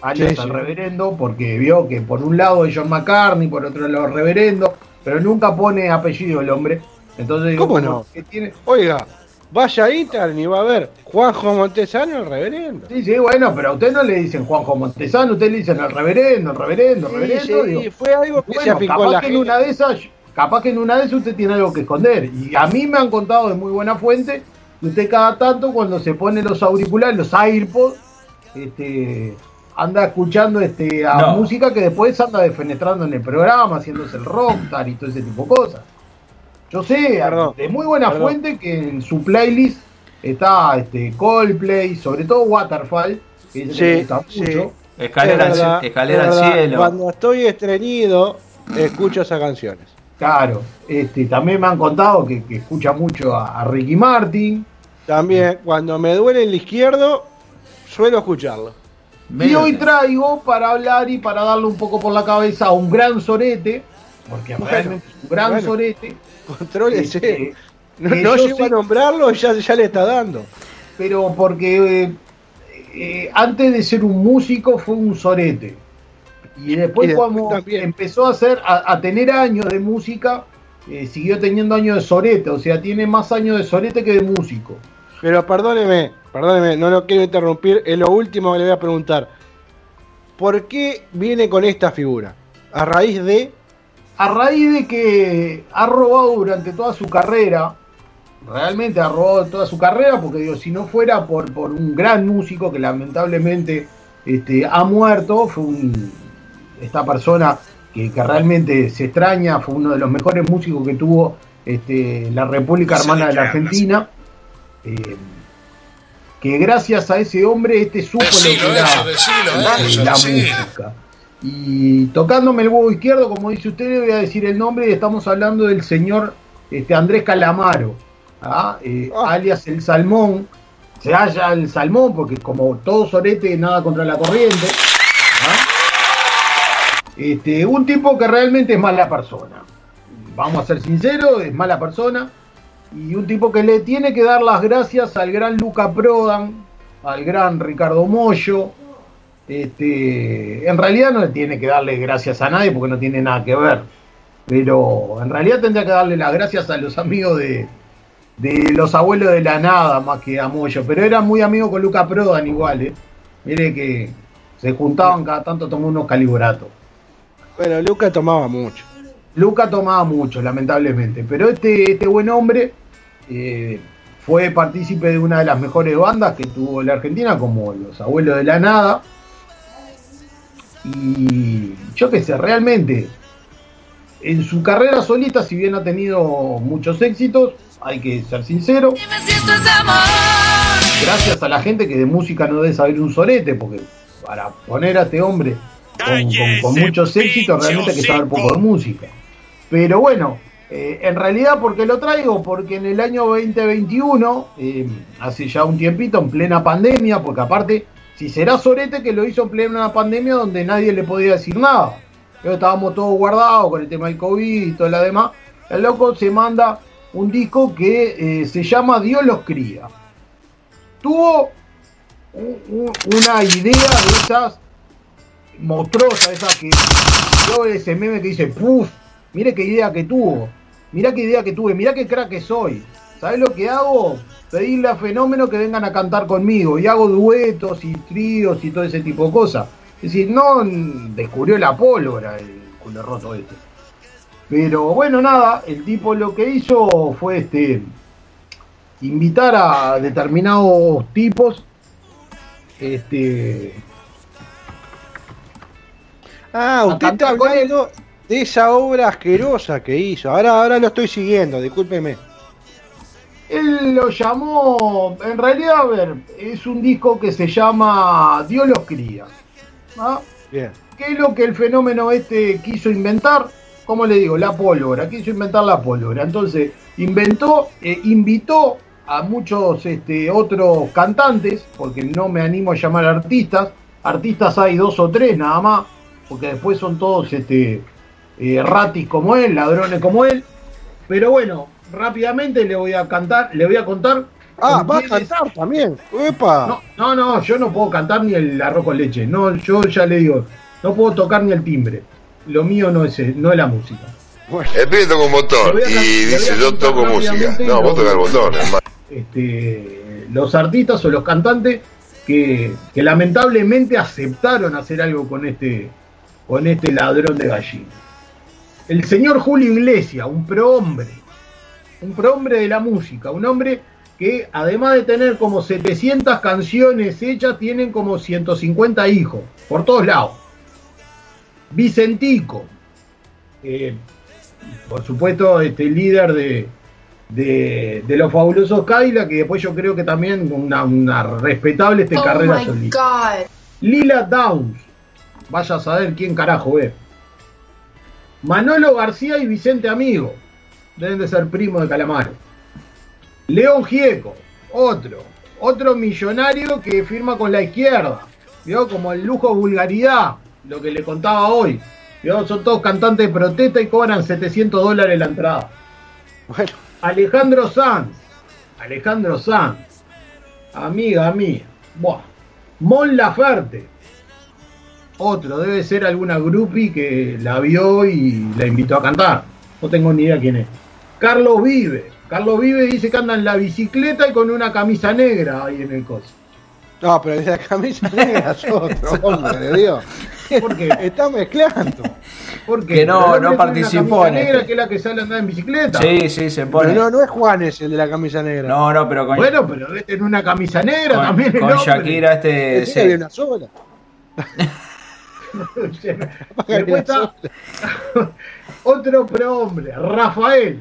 C: alias
B: Sí, sí.
C: el reverendo, porque vio que por un lado es John McCartney, por otro lado reverendo, pero nunca pone apellido el hombre. Entonces digo,
B: ¿Cómo no?
C: tiene-
B: Oiga, vaya a Instagram y va a ver Juanjo Montesano, el reverendo.
C: Sí, sí, bueno, pero a usted no le dicen Juanjo Montesano, usted le dicen el reverendo, el reverendo, el
B: Sí,
C: reverendo.
B: sí,
C: digo,
B: fue algo que se
C: bueno, capaz
B: la
C: que en una de esas, capaz que en una de esas usted tiene algo que esconder. Y a mí me han contado de muy buena fuente que usted cada tanto cuando se pone los auriculares, los AirPods, este anda escuchando este a
A: No.
C: música que después anda defenestrando en el programa, haciéndose el rockstar y todo ese tipo de cosas. Yo sé, de muy buena
B: perdón.
C: fuente que en su playlist está este Coldplay, sobre todo Waterfall, que es
B: Sí,
C: gusta
B: sí.
C: mucho.
A: Escalera,
B: Es
A: al,
B: verdad,
A: escalera
B: es
A: al
B: verdad.
A: cielo.
B: Cuando estoy estreñido, escucho esas canciones.
C: Claro, este, también me han contado que, que escucha mucho a, a Ricky Martin.
B: También, cuando me duele el izquierdo, suelo escucharlo.
C: Y hoy traigo para hablar y para darle un poco por la cabeza a un gran sorete, porque
B: Bueno,
C: realmente es un gran
B: bueno.
C: sorete.
B: Contrólese.
C: Este,
B: No,
C: que
B: no llego
C: sé-
B: a nombrarlo y ya, ya le está dando.
C: pero porque eh, eh, antes de ser un músico fue un sorete. Y después
B: Y después
C: cuando
B: también.
C: empezó a hacer, a, a tener años de música, eh, siguió teniendo años de sorete, o sea, tiene más años de sorete que de músico.
B: Pero perdóneme, perdóneme, no lo quiero interrumpir. Es lo último que le voy a preguntar. ¿Por qué viene con esta figura? A raíz de.
C: A raíz de que ha robado durante toda su carrera, realmente ha robado toda su carrera, porque digo, si no fuera por, por un gran músico que lamentablemente este, ha muerto, fue un- esta persona que, que realmente se extraña, fue uno de los mejores músicos que tuvo este, la República Hermana de la Argentina. Eh, que gracias a ese hombre este supo
N: Decilo
C: lo que era
N: eso, decilo,
C: la-
N: eso,
C: la
N: decilo.
C: música. Y tocándome el huevo izquierdo, como dice usted, le voy a decir el nombre y estamos hablando del señor este, Andrés Calamaro, ¿ah? Eh, alias el Salmón. Se halla el Salmón, porque como todo sorete, nada contra la corriente. ¿ah? Este, un tipo que realmente es mala persona. Vamos a ser sinceros, es mala persona. Y un tipo que le tiene que dar las gracias al gran Luca Prodan, al gran Ricardo Mollo, este, en realidad no tiene que darle gracias a nadie porque no tiene nada que ver. Pero en realidad tendría que darle las gracias a los amigos de, de los abuelos de la nada más que a Moyo. Pero era muy amigo con Luca Prodan igual, ¿eh? Mire que se juntaban cada tanto tomar unos calibratos.
B: Bueno, Luca tomaba mucho.
C: Luca tomaba mucho, lamentablemente. Pero este, este buen hombre eh, fue partícipe de una de las mejores bandas que tuvo la Argentina, como Los Abuelos de la Nada. Y yo qué sé, realmente, en su carrera solita, si bien ha tenido muchos éxitos, hay que ser sincero, gracias a la gente que de música no debe saber un sorete, porque para poner a este hombre con, con- con muchos éxitos, realmente hay que saber poco de música. Pero bueno, eh, en realidad, ¿por qué lo traigo? Porque en el año 2021, eh, hace ya un tiempito, en plena pandemia, porque aparte, si será Sorete que lo hizo en plena pandemia donde nadie le podía decir nada. Pero estábamos todos guardados con el tema del COVID y todo lo demás. El loco se manda un disco que eh, se llama Dios los cría. Tuvo un- un- una idea de esas monstruosas, esas que yo ese meme que dice, puf, mire qué idea que tuvo, mira qué idea que tuve, mira qué crack que soy. ¿Sabes lo que hago? Pedirle a Fenómeno que vengan a cantar conmigo y hago duetos y tríos y todo ese tipo de cosas. Es decir, no descubrió la pólvora el culo roto este. Pero bueno, nada, el tipo lo que hizo fue este invitar a determinados tipos este
B: Ah, usted está hablando de esa obra asquerosa que hizo. Ahora, ahora lo estoy siguiendo, discúlpeme.
C: Él lo llamó, en realidad, a ver, es un disco que se llama Dios los cría. ¿ah?
B: Bien.
C: ¿Qué es lo que el fenómeno este quiso inventar? Como le digo, la pólvora, quiso inventar la pólvora. Entonces, inventó, eh, invitó a muchos este, otros cantantes, porque no me animo a llamar artistas. Artistas hay dos o tres nada más, porque después son todos este, eh, ratis como él, ladrones como él. Pero bueno, rápidamente le voy a cantar, le voy a contar.
B: Ah, va a cantar también. ¡Epa!
C: No, no, no, yo no puedo cantar ni el arroz con leche. No, yo ya le digo, no puedo tocar ni el timbre. Lo mío no es, no es la música.
O: El pibe toca un botón y dice yo toco música. No, vos tocas el botón, hermano.
C: este, los artistas o los cantantes que, que lamentablemente aceptaron hacer algo con este, con este ladrón de gallinas. El señor Julio Iglesias, un prohombre, un prohombre de la música, un hombre que además de tener como 700 canciones hechas, tienen como 150 hijos, por todos lados. Vicentico, eh, por supuesto, este líder de, de, de los fabulosos Kaila, que después yo creo que también una, una respetable este
O: Oh
C: carrera solista. Lila Downs, vaya a saber quién carajo es. Manolo García y Vicente Amigo, deben de ser primos de Calamaro. León Gieco, otro, otro millonario que firma con la izquierda, ¿vio? como el lujo vulgaridad, lo que le contaba hoy. ¿vio? Son todos cantantes de protesta y cobran 700 dólares la entrada. Alejandro Sanz, Alejandro Sanz, amiga mía, Buah. Mon Laferte, otro, debe ser alguna groupie que la vio y la invitó a cantar. No tengo ni idea quién es. Carlos Vive. Carlos Vive dice que anda en la bicicleta y con una camisa negra ahí en el coso.
B: No, pero la camisa negra es otro, *laughs* hombre de Dios.
C: ¿Por qué?
B: Está mezclando.
C: ¿Por qué?
A: Que no- no participó en
C: camisa negra
A: este.
C: que es la que sale a andar en bicicleta.
A: Sí, sí, se pone.
B: Pero no, no es Juanes el de la camisa negra.
A: No, no, pero con,
C: Bueno, pero debe tener una camisa negra
A: con,
C: también.
A: con. Shakira este.
B: De una sola. *laughs* *laughs* *laughs*
C: Otro prohombre, Rafael.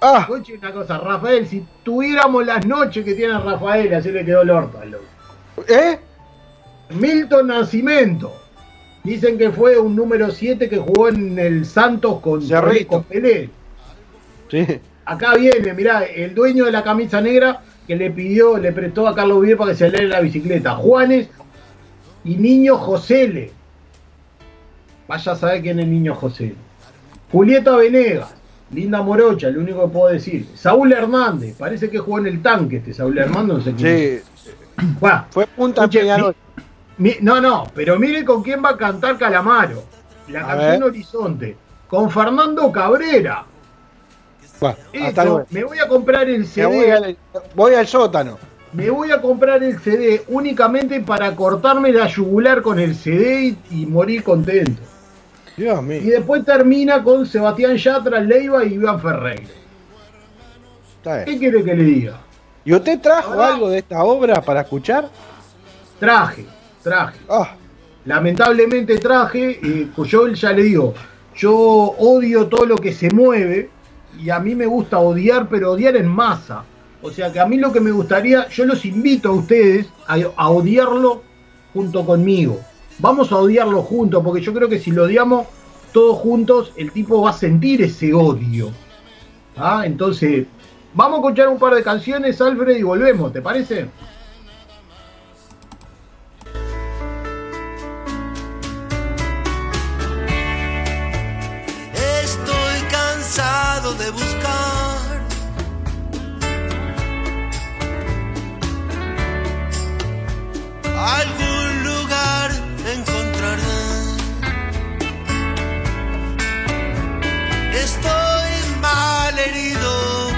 B: Ah.
C: Una cosa, Rafael, si tuviéramos las noches que tiene Rafael, así le quedó el orto al loco.
B: ¿Eh?
C: Milton Nascimento. Dicen que fue un número 7 que jugó en el Santos con, con Pelé.
B: Sí.
C: Acá viene, mirá, el dueño de la camisa negra que le pidió, le prestó a Carlos Vive para que se le la bicicleta. Juanes y Niño Josele. Vaya a saber quién es Niño José. Julieta Venegas, Linda Morocha, lo único que puedo decir. Saúl Hernández, parece que jugó en el tanque este Saúl Hernández, no sé quién es.
B: Sí. Fue punta
C: escuche, mi- mi- no, no, pero mire con quién va a cantar Calamaro. La
B: A
C: canción
B: ver.
C: Horizonte. Con Fernando Cabrera.
B: Bueno, hasta
C: Esto,
B: luego.
C: me voy a comprar el CD.
B: voy, al, voy al sótano.
C: Me voy a comprar el CD únicamente para cortarme la yugular con el CD y, y morir contento.
B: Dios
C: Y después termina con Sebastián Yatra, Leiva y Iván Ferreira. ¿Qué quiere que le diga?
B: ¿Y usted trajo algo de esta obra para escuchar?
C: Traje, traje.
B: Ah,
C: Lamentablemente traje, eh, yo ya le digo, yo odio todo lo que se mueve y a mí me gusta odiar, pero odiar en masa. O sea que a mí lo que me gustaría, yo los invito a ustedes a, a odiarlo junto conmigo. Vamos a odiarlo juntos, porque yo creo que si lo odiamos todos juntos, el tipo va a sentir ese odio. ¿Ah? Entonces, vamos a escuchar un par de canciones, Alfred, y volvemos, ¿te parece?
J: Estoy cansado de buscar Estoy mal herido.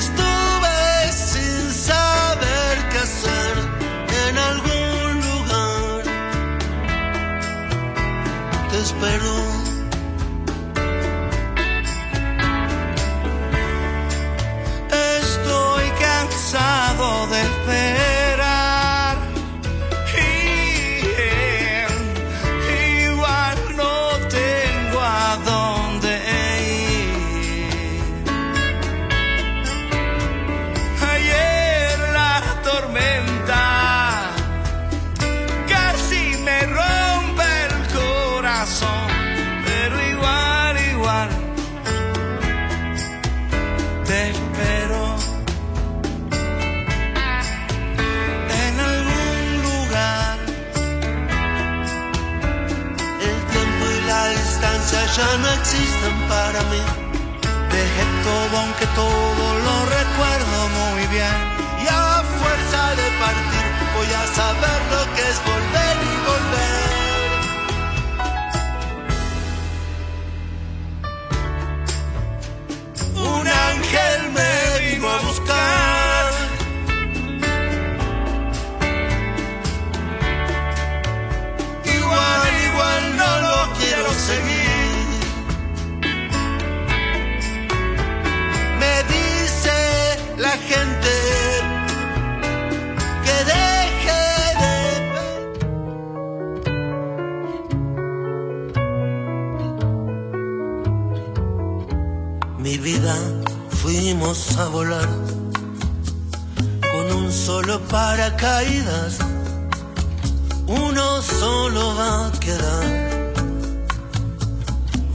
J: Estuve sin saber qué hacer en algún lugar. Te espero. Estoy cansado de ya no existen para mí. Dejé todo aunque todo lo recuerdo muy bien. Y a fuerza de partir voy a saber lo que es volver y volver. Un ángel me vino a buscar. Igual, igual no lo quiero seguir. Fuimos a volar con un solo paracaídas. Uno solo va a quedar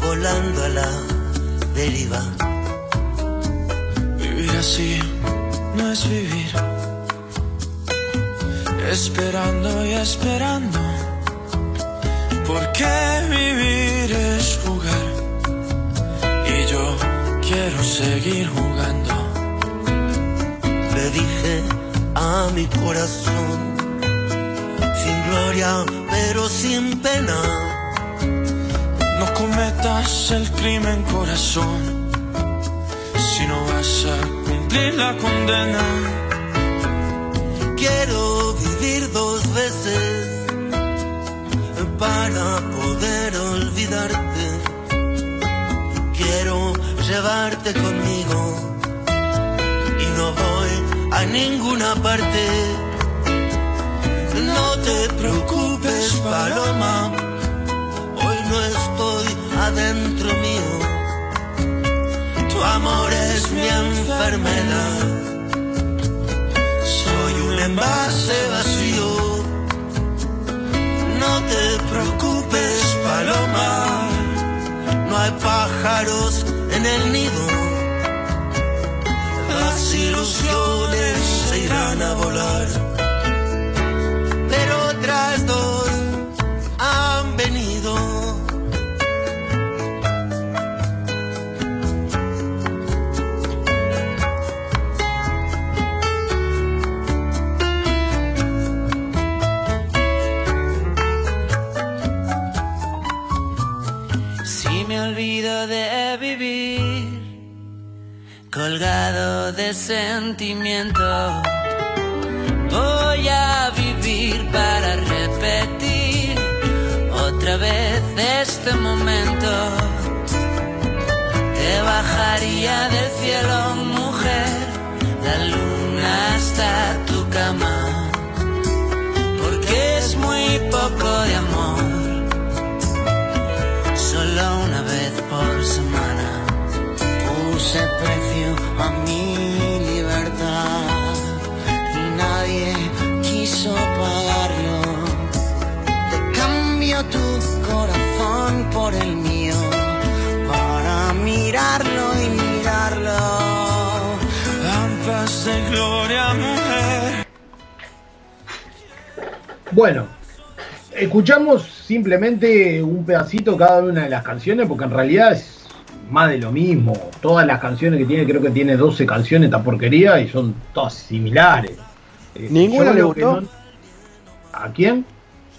J: volando a la deriva.
P: Vivir así no es vivir. Esperando y esperando. Porque vivir es jugar. Quiero seguir jugando.
J: Le dije a mi corazón, sin gloria pero sin pena.
P: No cometas el crimen, corazón. Si no vas a cumplir la condena.
J: Quiero vivir dos veces para poder llevarte conmigo y no voy a ninguna parte. No te preocupes, paloma, hoy no estoy adentro mío. Tu amor es mi enfermedad. Soy un envase vacío. No te preocupes, paloma. No hay pájaros en el nido. Las ilusiones se irán a volar.
Q: De sentimiento, voy a vivir para repetir otra vez este momento. Te bajaría del cielo, mujer, la luna hasta tu cama, porque es muy poco de amor solo una vez por semana. Puse precio a mi libertad y nadie quiso pagarlo. Te cambio tu corazón por el mío para mirarlo y mirarlo.
P: Lampas de gloria, mujer.
C: Bueno, escuchamos simplemente un pedacito cada una de las canciones porque en realidad es más de lo mismo. Todas las canciones que tiene, creo que tiene 12 canciones esta porquería y son todas similares. Eh,
B: ¿Ninguna le gustó?
C: no- ¿A quién?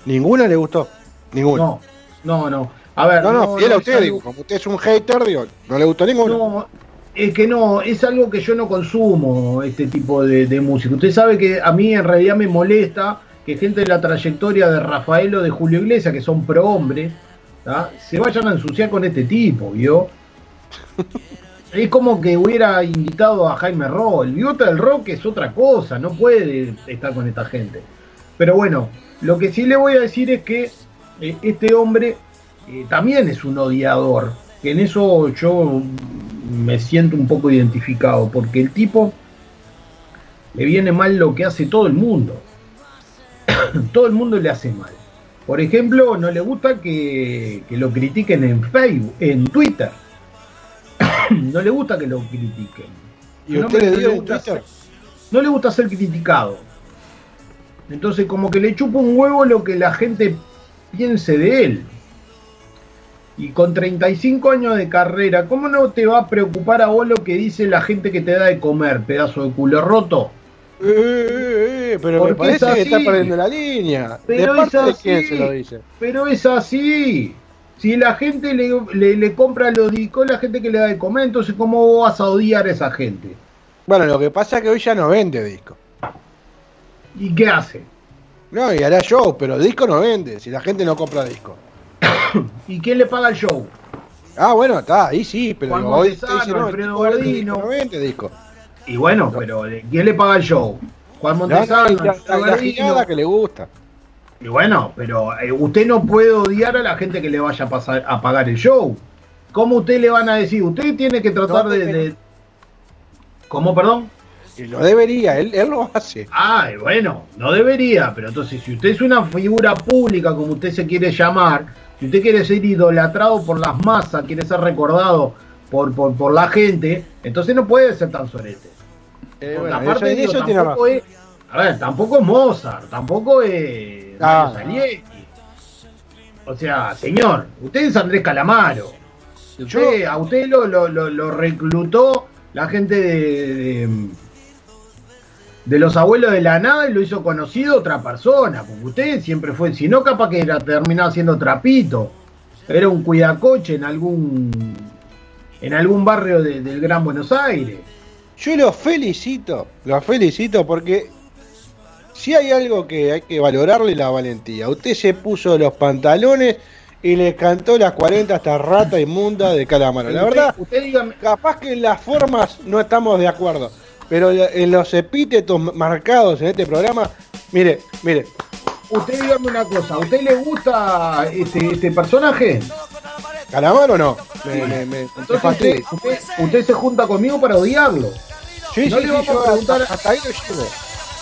B: ¿Ninguna le gustó? Ninguna.
C: No, no, no. A ver,
B: no, no, fiel a usted, digo, como usted es un hater, digo, no le gustó ninguna.
C: No, es que no, es algo que yo no consumo, este tipo de, de música. Usted sabe que a mí en realidad me molesta que gente de la trayectoria de Rafael o de Julio Iglesias, que son pro hombres, ¿tá? se vayan a ensuciar con este tipo, ¿vio? Es como que hubiera invitado a Jaime Roll. El bigote del rock es otra cosa, no puede estar con esta gente. Pero bueno, lo que sí le voy a decir es que eh, este hombre eh, también es un odiador. Que en eso yo me siento un poco identificado, porque el tipo le viene mal lo que hace todo el mundo. *coughs* todo el mundo le hace mal. Por ejemplo, no le gusta que lo critiquen en Facebook, en Twitter. No le gusta que lo critiquen.
B: ¿Y
C: El
B: usted le
C: no
B: dio en
C: gusta ser- no le gusta ser criticado. Entonces, como que le chupa un huevo lo que la gente piense de él. Y con 35 años de carrera, ¿cómo no te va a preocupar a vos lo que dice la gente que te da de comer, pedazo de culo roto?
B: Eh, eh, eh, pero me
C: es
B: parece que está perdiendo la línea.
C: Pero
B: ¿De
C: es
B: de
C: así.
B: quién se lo dice?
C: Pero es así. Si la gente le, le- le compra los discos, la gente que le da de comer, entonces ¿cómo vos vas a odiar a esa gente?
B: Bueno, lo que pasa es que hoy ya no vende disco.
C: ¿Y qué hace?
B: No, y hará show, pero disco no vende, si la gente no compra disco. *coughs*
C: ¿Y quién le paga el show?
B: Ah, bueno, está, ahí sí, pero
C: Juan
B: hoy
C: Montesano,
B: dice, no,
C: Alfredo Gordino.
B: no vende disco.
C: Y bueno, pero ¿de ¿quién le paga el show? Juan
B: La,
C: Montesano,
B: la- la- la girada que le gusta.
C: Y bueno, pero eh, usted no puede odiar a la gente que le vaya a, pasar, a pagar el show. ¿Cómo usted le van a decir? Usted tiene que tratar
B: No
C: de, de- ¿Cómo, perdón?
B: Y lo debería, él, él lo hace.
C: Ah, bueno, no debería, pero entonces si usted es una figura pública, como usted se quiere llamar, si usted quiere ser idolatrado por las masas, quiere ser recordado por, por, por la gente, entonces no puede ser tan sorete.
B: Eh, bueno,
C: aparte,
B: eso-
C: digo,
B: eso tiene
C: es, a ver, tampoco es Mozart, tampoco es
B: Ah,
C: Mario. O sea, señor, usted es Andrés Calamaro. Usted- a usted lo, lo, lo- lo reclutó la gente de, de- de los abuelos de la nada y lo hizo conocido otra persona. Porque usted siempre fue, si no, capaz que era terminaba siendo trapito. Era un cuidacoche en algún en algún barrio de- del Gran Buenos Aires.
B: Yo lo felicito, lo felicito porque si hay algo que hay que valorarle la valentía. Usted se puso los pantalones y le cantó las 40 esta rata inmunda de Calamaro. La
C: Usted-
B: verdad,
C: usted dígame-
B: capaz que en las formas no estamos de acuerdo, pero en los epítetos marcados en este programa, mire, mire,
C: Usted dígame una cosa, ¿a usted le gusta este, este personaje?
B: Calamaro no, me, me, me-
C: Entonces usted, usted- usted se junta conmigo para odiarlo.
B: Sí,
C: no
B: sí,
C: le vamos a preguntar,
B: hasta ahí lo llevo.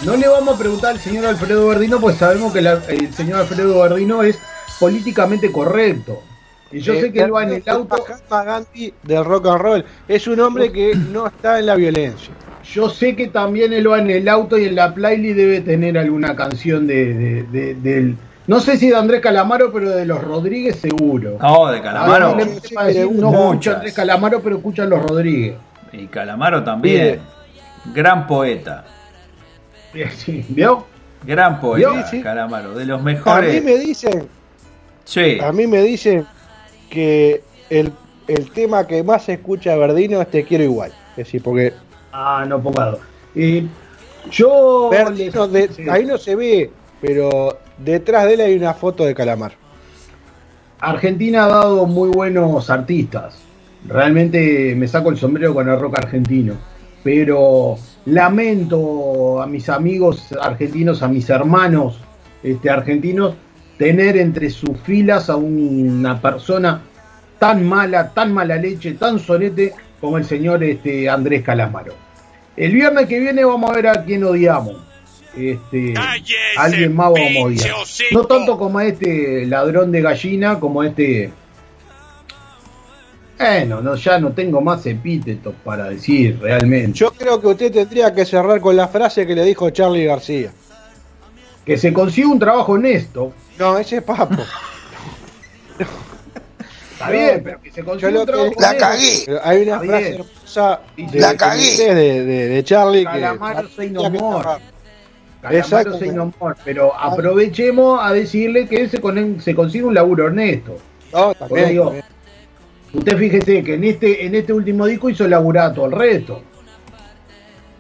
C: No le vamos a preguntar al señor Alfredo Verdino, pues sabemos que la- el señor Alfredo Verdino es políticamente correcto. Y yo
B: Eh,
C: sé que él va en el auto.
B: Gandhi del rock and roll es un hombre que no está en la violencia.
C: Yo sé que también él va en el auto y en la playlist debe tener alguna canción de, de- de- del. No sé si de Andrés Calamaro, pero de los Rodríguez seguro.
A: No, de Calamaro.
C: No, decir, no escucha Andrés Calamaro, pero escucha a los Rodríguez.
A: Y Calamaro también. Gran poeta.
C: Sí, *laughs* ¿Vio?
A: Gran poeta,
B: Sí, sí.
A: Calamaro. De los
B: A mí
A: mejores.
B: me dicen,
A: Sí.
B: a mí me dicen que el, el tema que más se escucha de Verdino es Te quiero igual. Es decir, porque
C: Ah, no puedo. Eh, yo.
B: Verdino de-
C: Sí.
B: ahí no se ve, pero detrás de él hay una foto de Calamar.
C: Argentina ha dado muy buenos artistas. Realmente me saco el sombrero con el rock argentino. Pero lamento a mis amigos argentinos, a mis hermanos este, argentinos, tener entre sus filas a una persona tan mala, tan mala leche, tan sonete como el señor este, Andrés Calamaro. El viernes que viene vamos a ver a quién odiamos. Este, alguien más vamos a odiar. No tanto como a este ladrón de gallina, como a este. Bueno, no, ya no tengo más epítetos para decir realmente.
B: Yo creo que usted tendría que cerrar con la frase que le dijo Charlie García.
C: Que se consiga un trabajo honesto.
B: No, ese es Papo.
C: Está bien, pero que se consiga un trabajo
B: La
C: honesto.
B: cagué. Pero hay una
C: Está
B: frase
C: bien.
B: hermosa de,
C: La cagué.
B: de, de- de Charlie que
C: Calamaro no
B: que
C: more.
B: cerrar.
C: Calamaro no more, Pero aprovechemos a decirle que se, con- se consiga un laburo honesto.
B: No,
C: Porque
B: también,
C: digo,
B: también.
C: Usted fíjese que en este, en este último disco hizo todo el resto.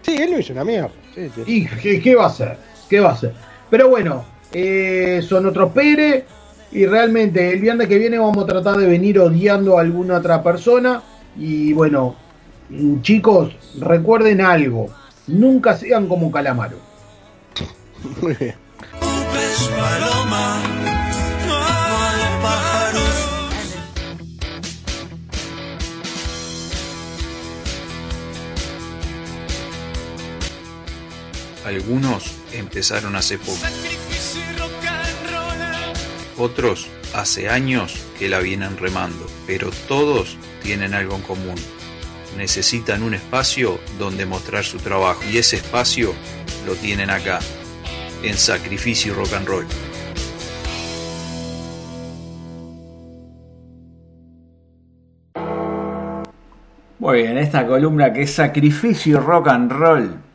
B: Sí, él no hizo una mierda. Sí, sí.
C: ¿Y qué, qué va a hacer? ¿Qué va a hacer? Pero bueno, eh, son otros Pérez. Y realmente el viernes que viene vamos a tratar de venir odiando a alguna otra persona. Y bueno, chicos, recuerden algo. Nunca sean como Calamaro.
B: Muy bien.
E: Algunos empezaron hace poco, otros hace años que la vienen remando, pero todos tienen algo en común. Necesitan un espacio donde mostrar su trabajo y ese espacio lo tienen acá, en Sacrificio Rock and Roll.
A: Muy bien, esta columna que es Sacrificio Rock and Roll.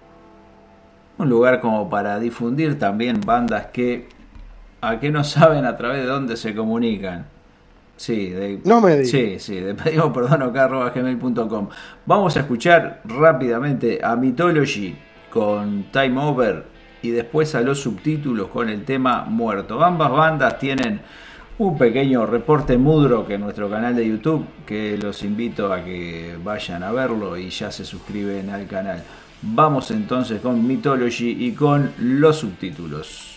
A: Un lugar como para difundir también bandas que a que no saben a través de dónde se comunican. Sí, de,
B: No me digas.
A: Sí, sí, de pedimos perdón acá, arroba gmail.com. Vamos a escuchar rápidamente a Mythology con Time Over y después a los subtítulos con el tema Muerto. Ambas bandas tienen un pequeño reporte mudro que en nuestro canal de YouTube, que los invito a que vayan a verlo y ya se suscriben al canal. Vamos entonces con Mythology y con los subtítulos.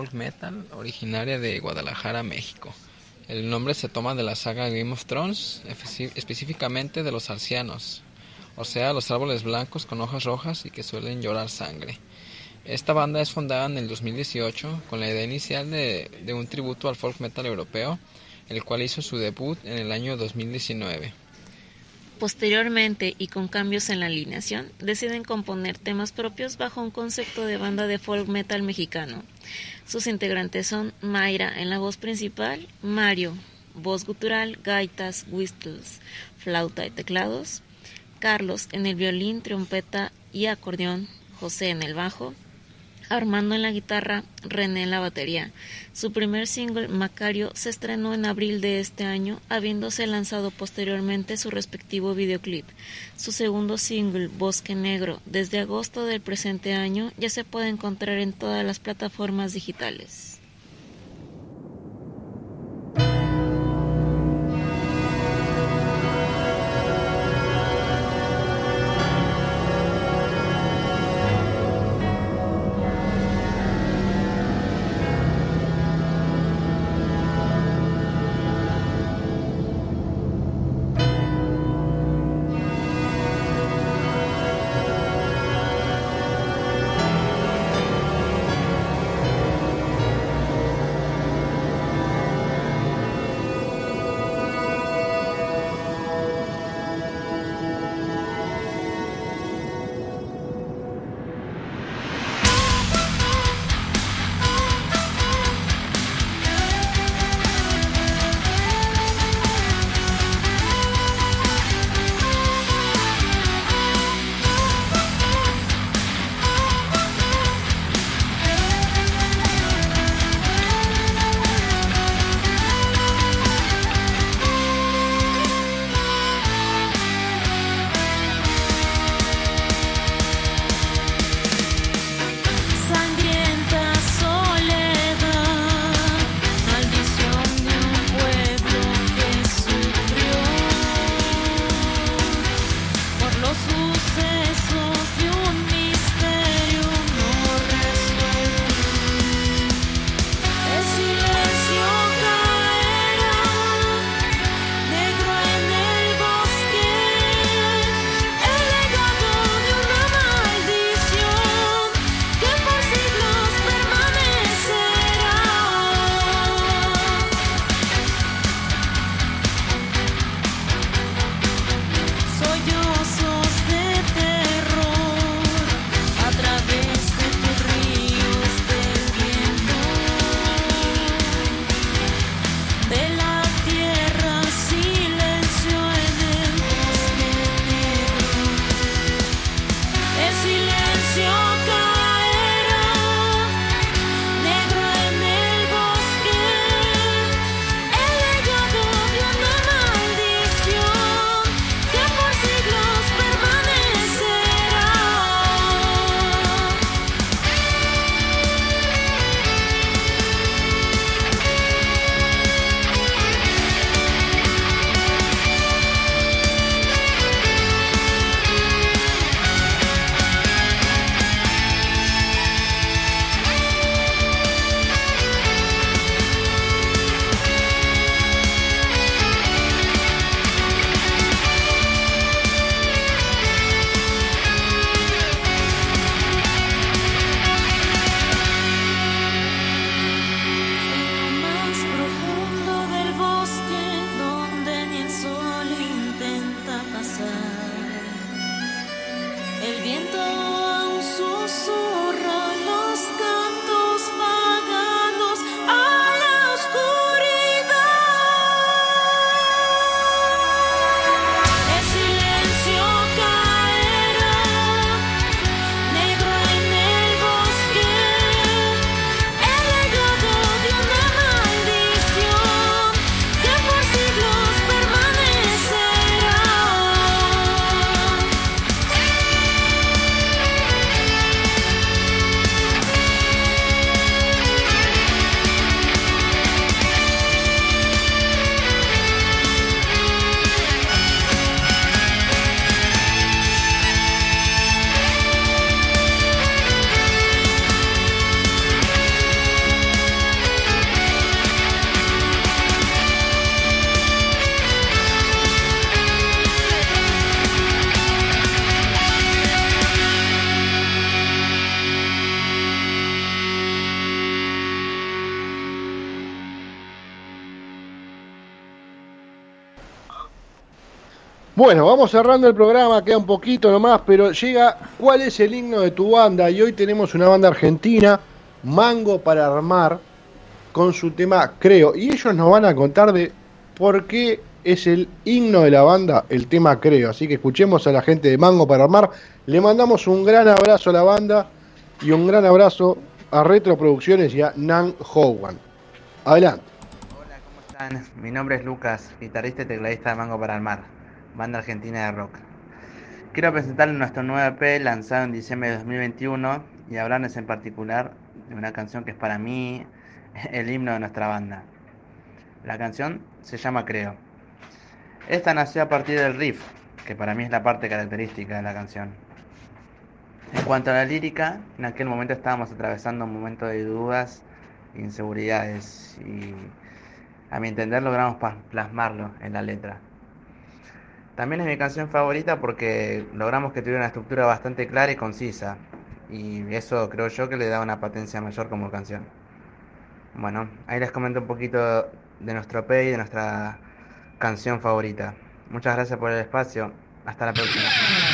R: Folk metal originaria de Guadalajara, México. El nombre se toma de la saga Game of Thrones, específicamente de los arcianos, o sea, los árboles blancos con hojas rojas y que suelen llorar sangre. Esta banda es fundada en el 2018 con la idea inicial de, de un tributo al folk metal europeo, el cual hizo su debut en el año 2019.
S: Posteriormente, y con cambios en la alineación, deciden componer temas propios bajo un concepto de banda de folk metal mexicano. Sus integrantes son Mayra en la voz principal, Mario, voz gutural, gaitas, whistles, flauta y teclados, Carlos en el violín, trompeta y acordeón, José en el bajo, Armando en la guitarra, René en la batería. Su primer single, Macario, se estrenó en abril de este año, habiéndose lanzado posteriormente su respectivo videoclip. Su segundo single, Bosque Negro, desde agosto del presente año, ya se puede encontrar en todas las plataformas digitales.
B: Vamos cerrando el programa, queda un poquito nomás, pero llega ¿Cuál es el himno de tu banda? Y hoy tenemos una banda argentina, Mango para Armar, con su tema Creo. Y ellos nos van a contar de por qué es el himno de la banda el tema Creo. Así que escuchemos a la gente de Mango para Armar. Le mandamos un gran abrazo a la banda y un gran abrazo a Retro Producciones y a Nan Hogan. Adelante.
Q: están? Mi nombre es Lucas, guitarrista y tecladista de Mango para el Mar, banda argentina de rock. Quiero presentarles nuestro nuevo EP lanzado en diciembre de 2021 y hablarles en particular de una canción que es para mí *laughs* el himno de nuestra banda. La canción se llama Creo. Esta nació a partir del riff, que para mí es la parte característica de la canción. En cuanto a la lírica, en aquel momento estábamos atravesando un momento de dudas inseguridades y a mi entender logramos plasmarlo en la letra. También es mi canción favorita porque logramos que tuviera una estructura bastante clara y concisa y eso creo yo que le da una potencia mayor como canción. Bueno, ahí les comento un poquito de nuestro EP y de nuestra canción favorita. Muchas gracias por el espacio. Hasta la próxima.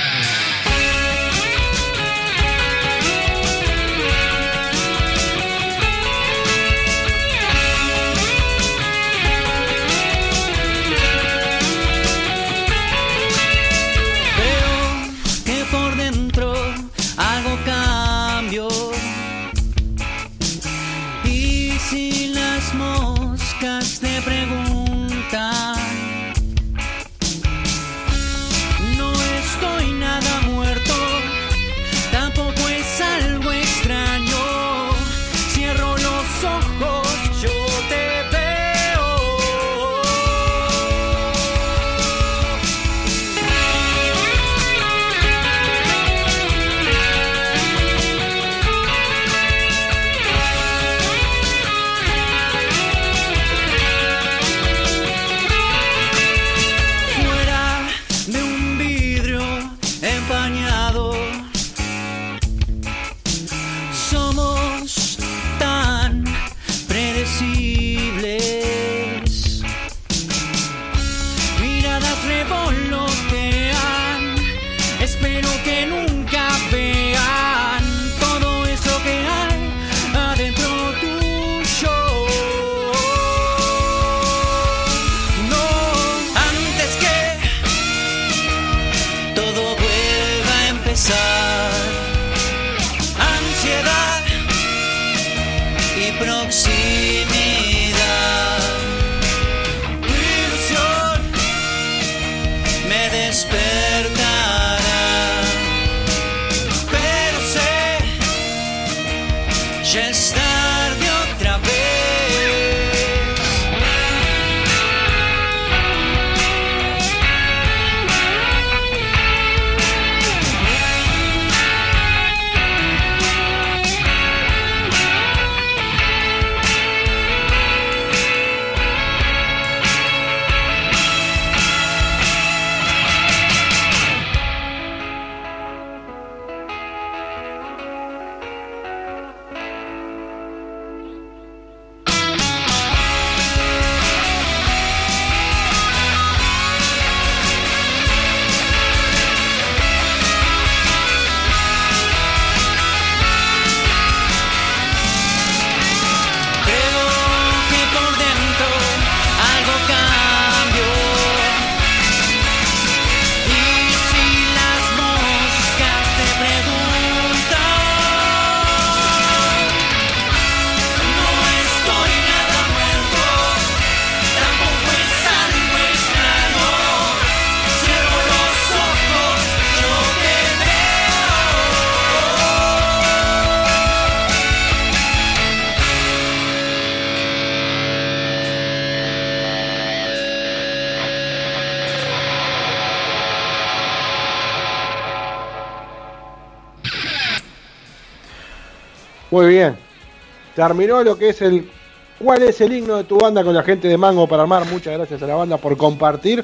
B: Terminó lo que es el. ¿Cuál es el himno de tu banda con la gente de Mango para Armar? Muchas gracias a la banda por compartir.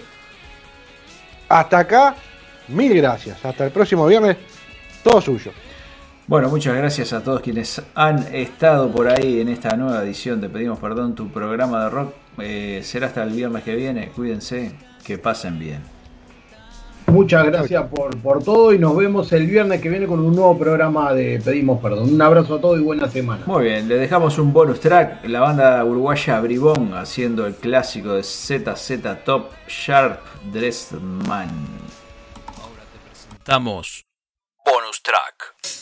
B: Hasta acá, mil gracias. Hasta el próximo viernes, todo suyo.
A: Bueno, muchas gracias a todos quienes han estado por ahí en esta nueva edición de Pedimos Perdón, tu programa de rock. Eh, será hasta el viernes que viene. Cuídense, que pasen bien.
C: Muchas gracias por, por todo y nos vemos el viernes que viene con un nuevo programa de Pedimos Perdón. Un abrazo a todos y buena semana.
A: Muy bien, le dejamos un bonus track, la banda uruguaya Bribón haciendo el clásico de ZZ Top Sharp Dressed Man.
H: Damos bonus track.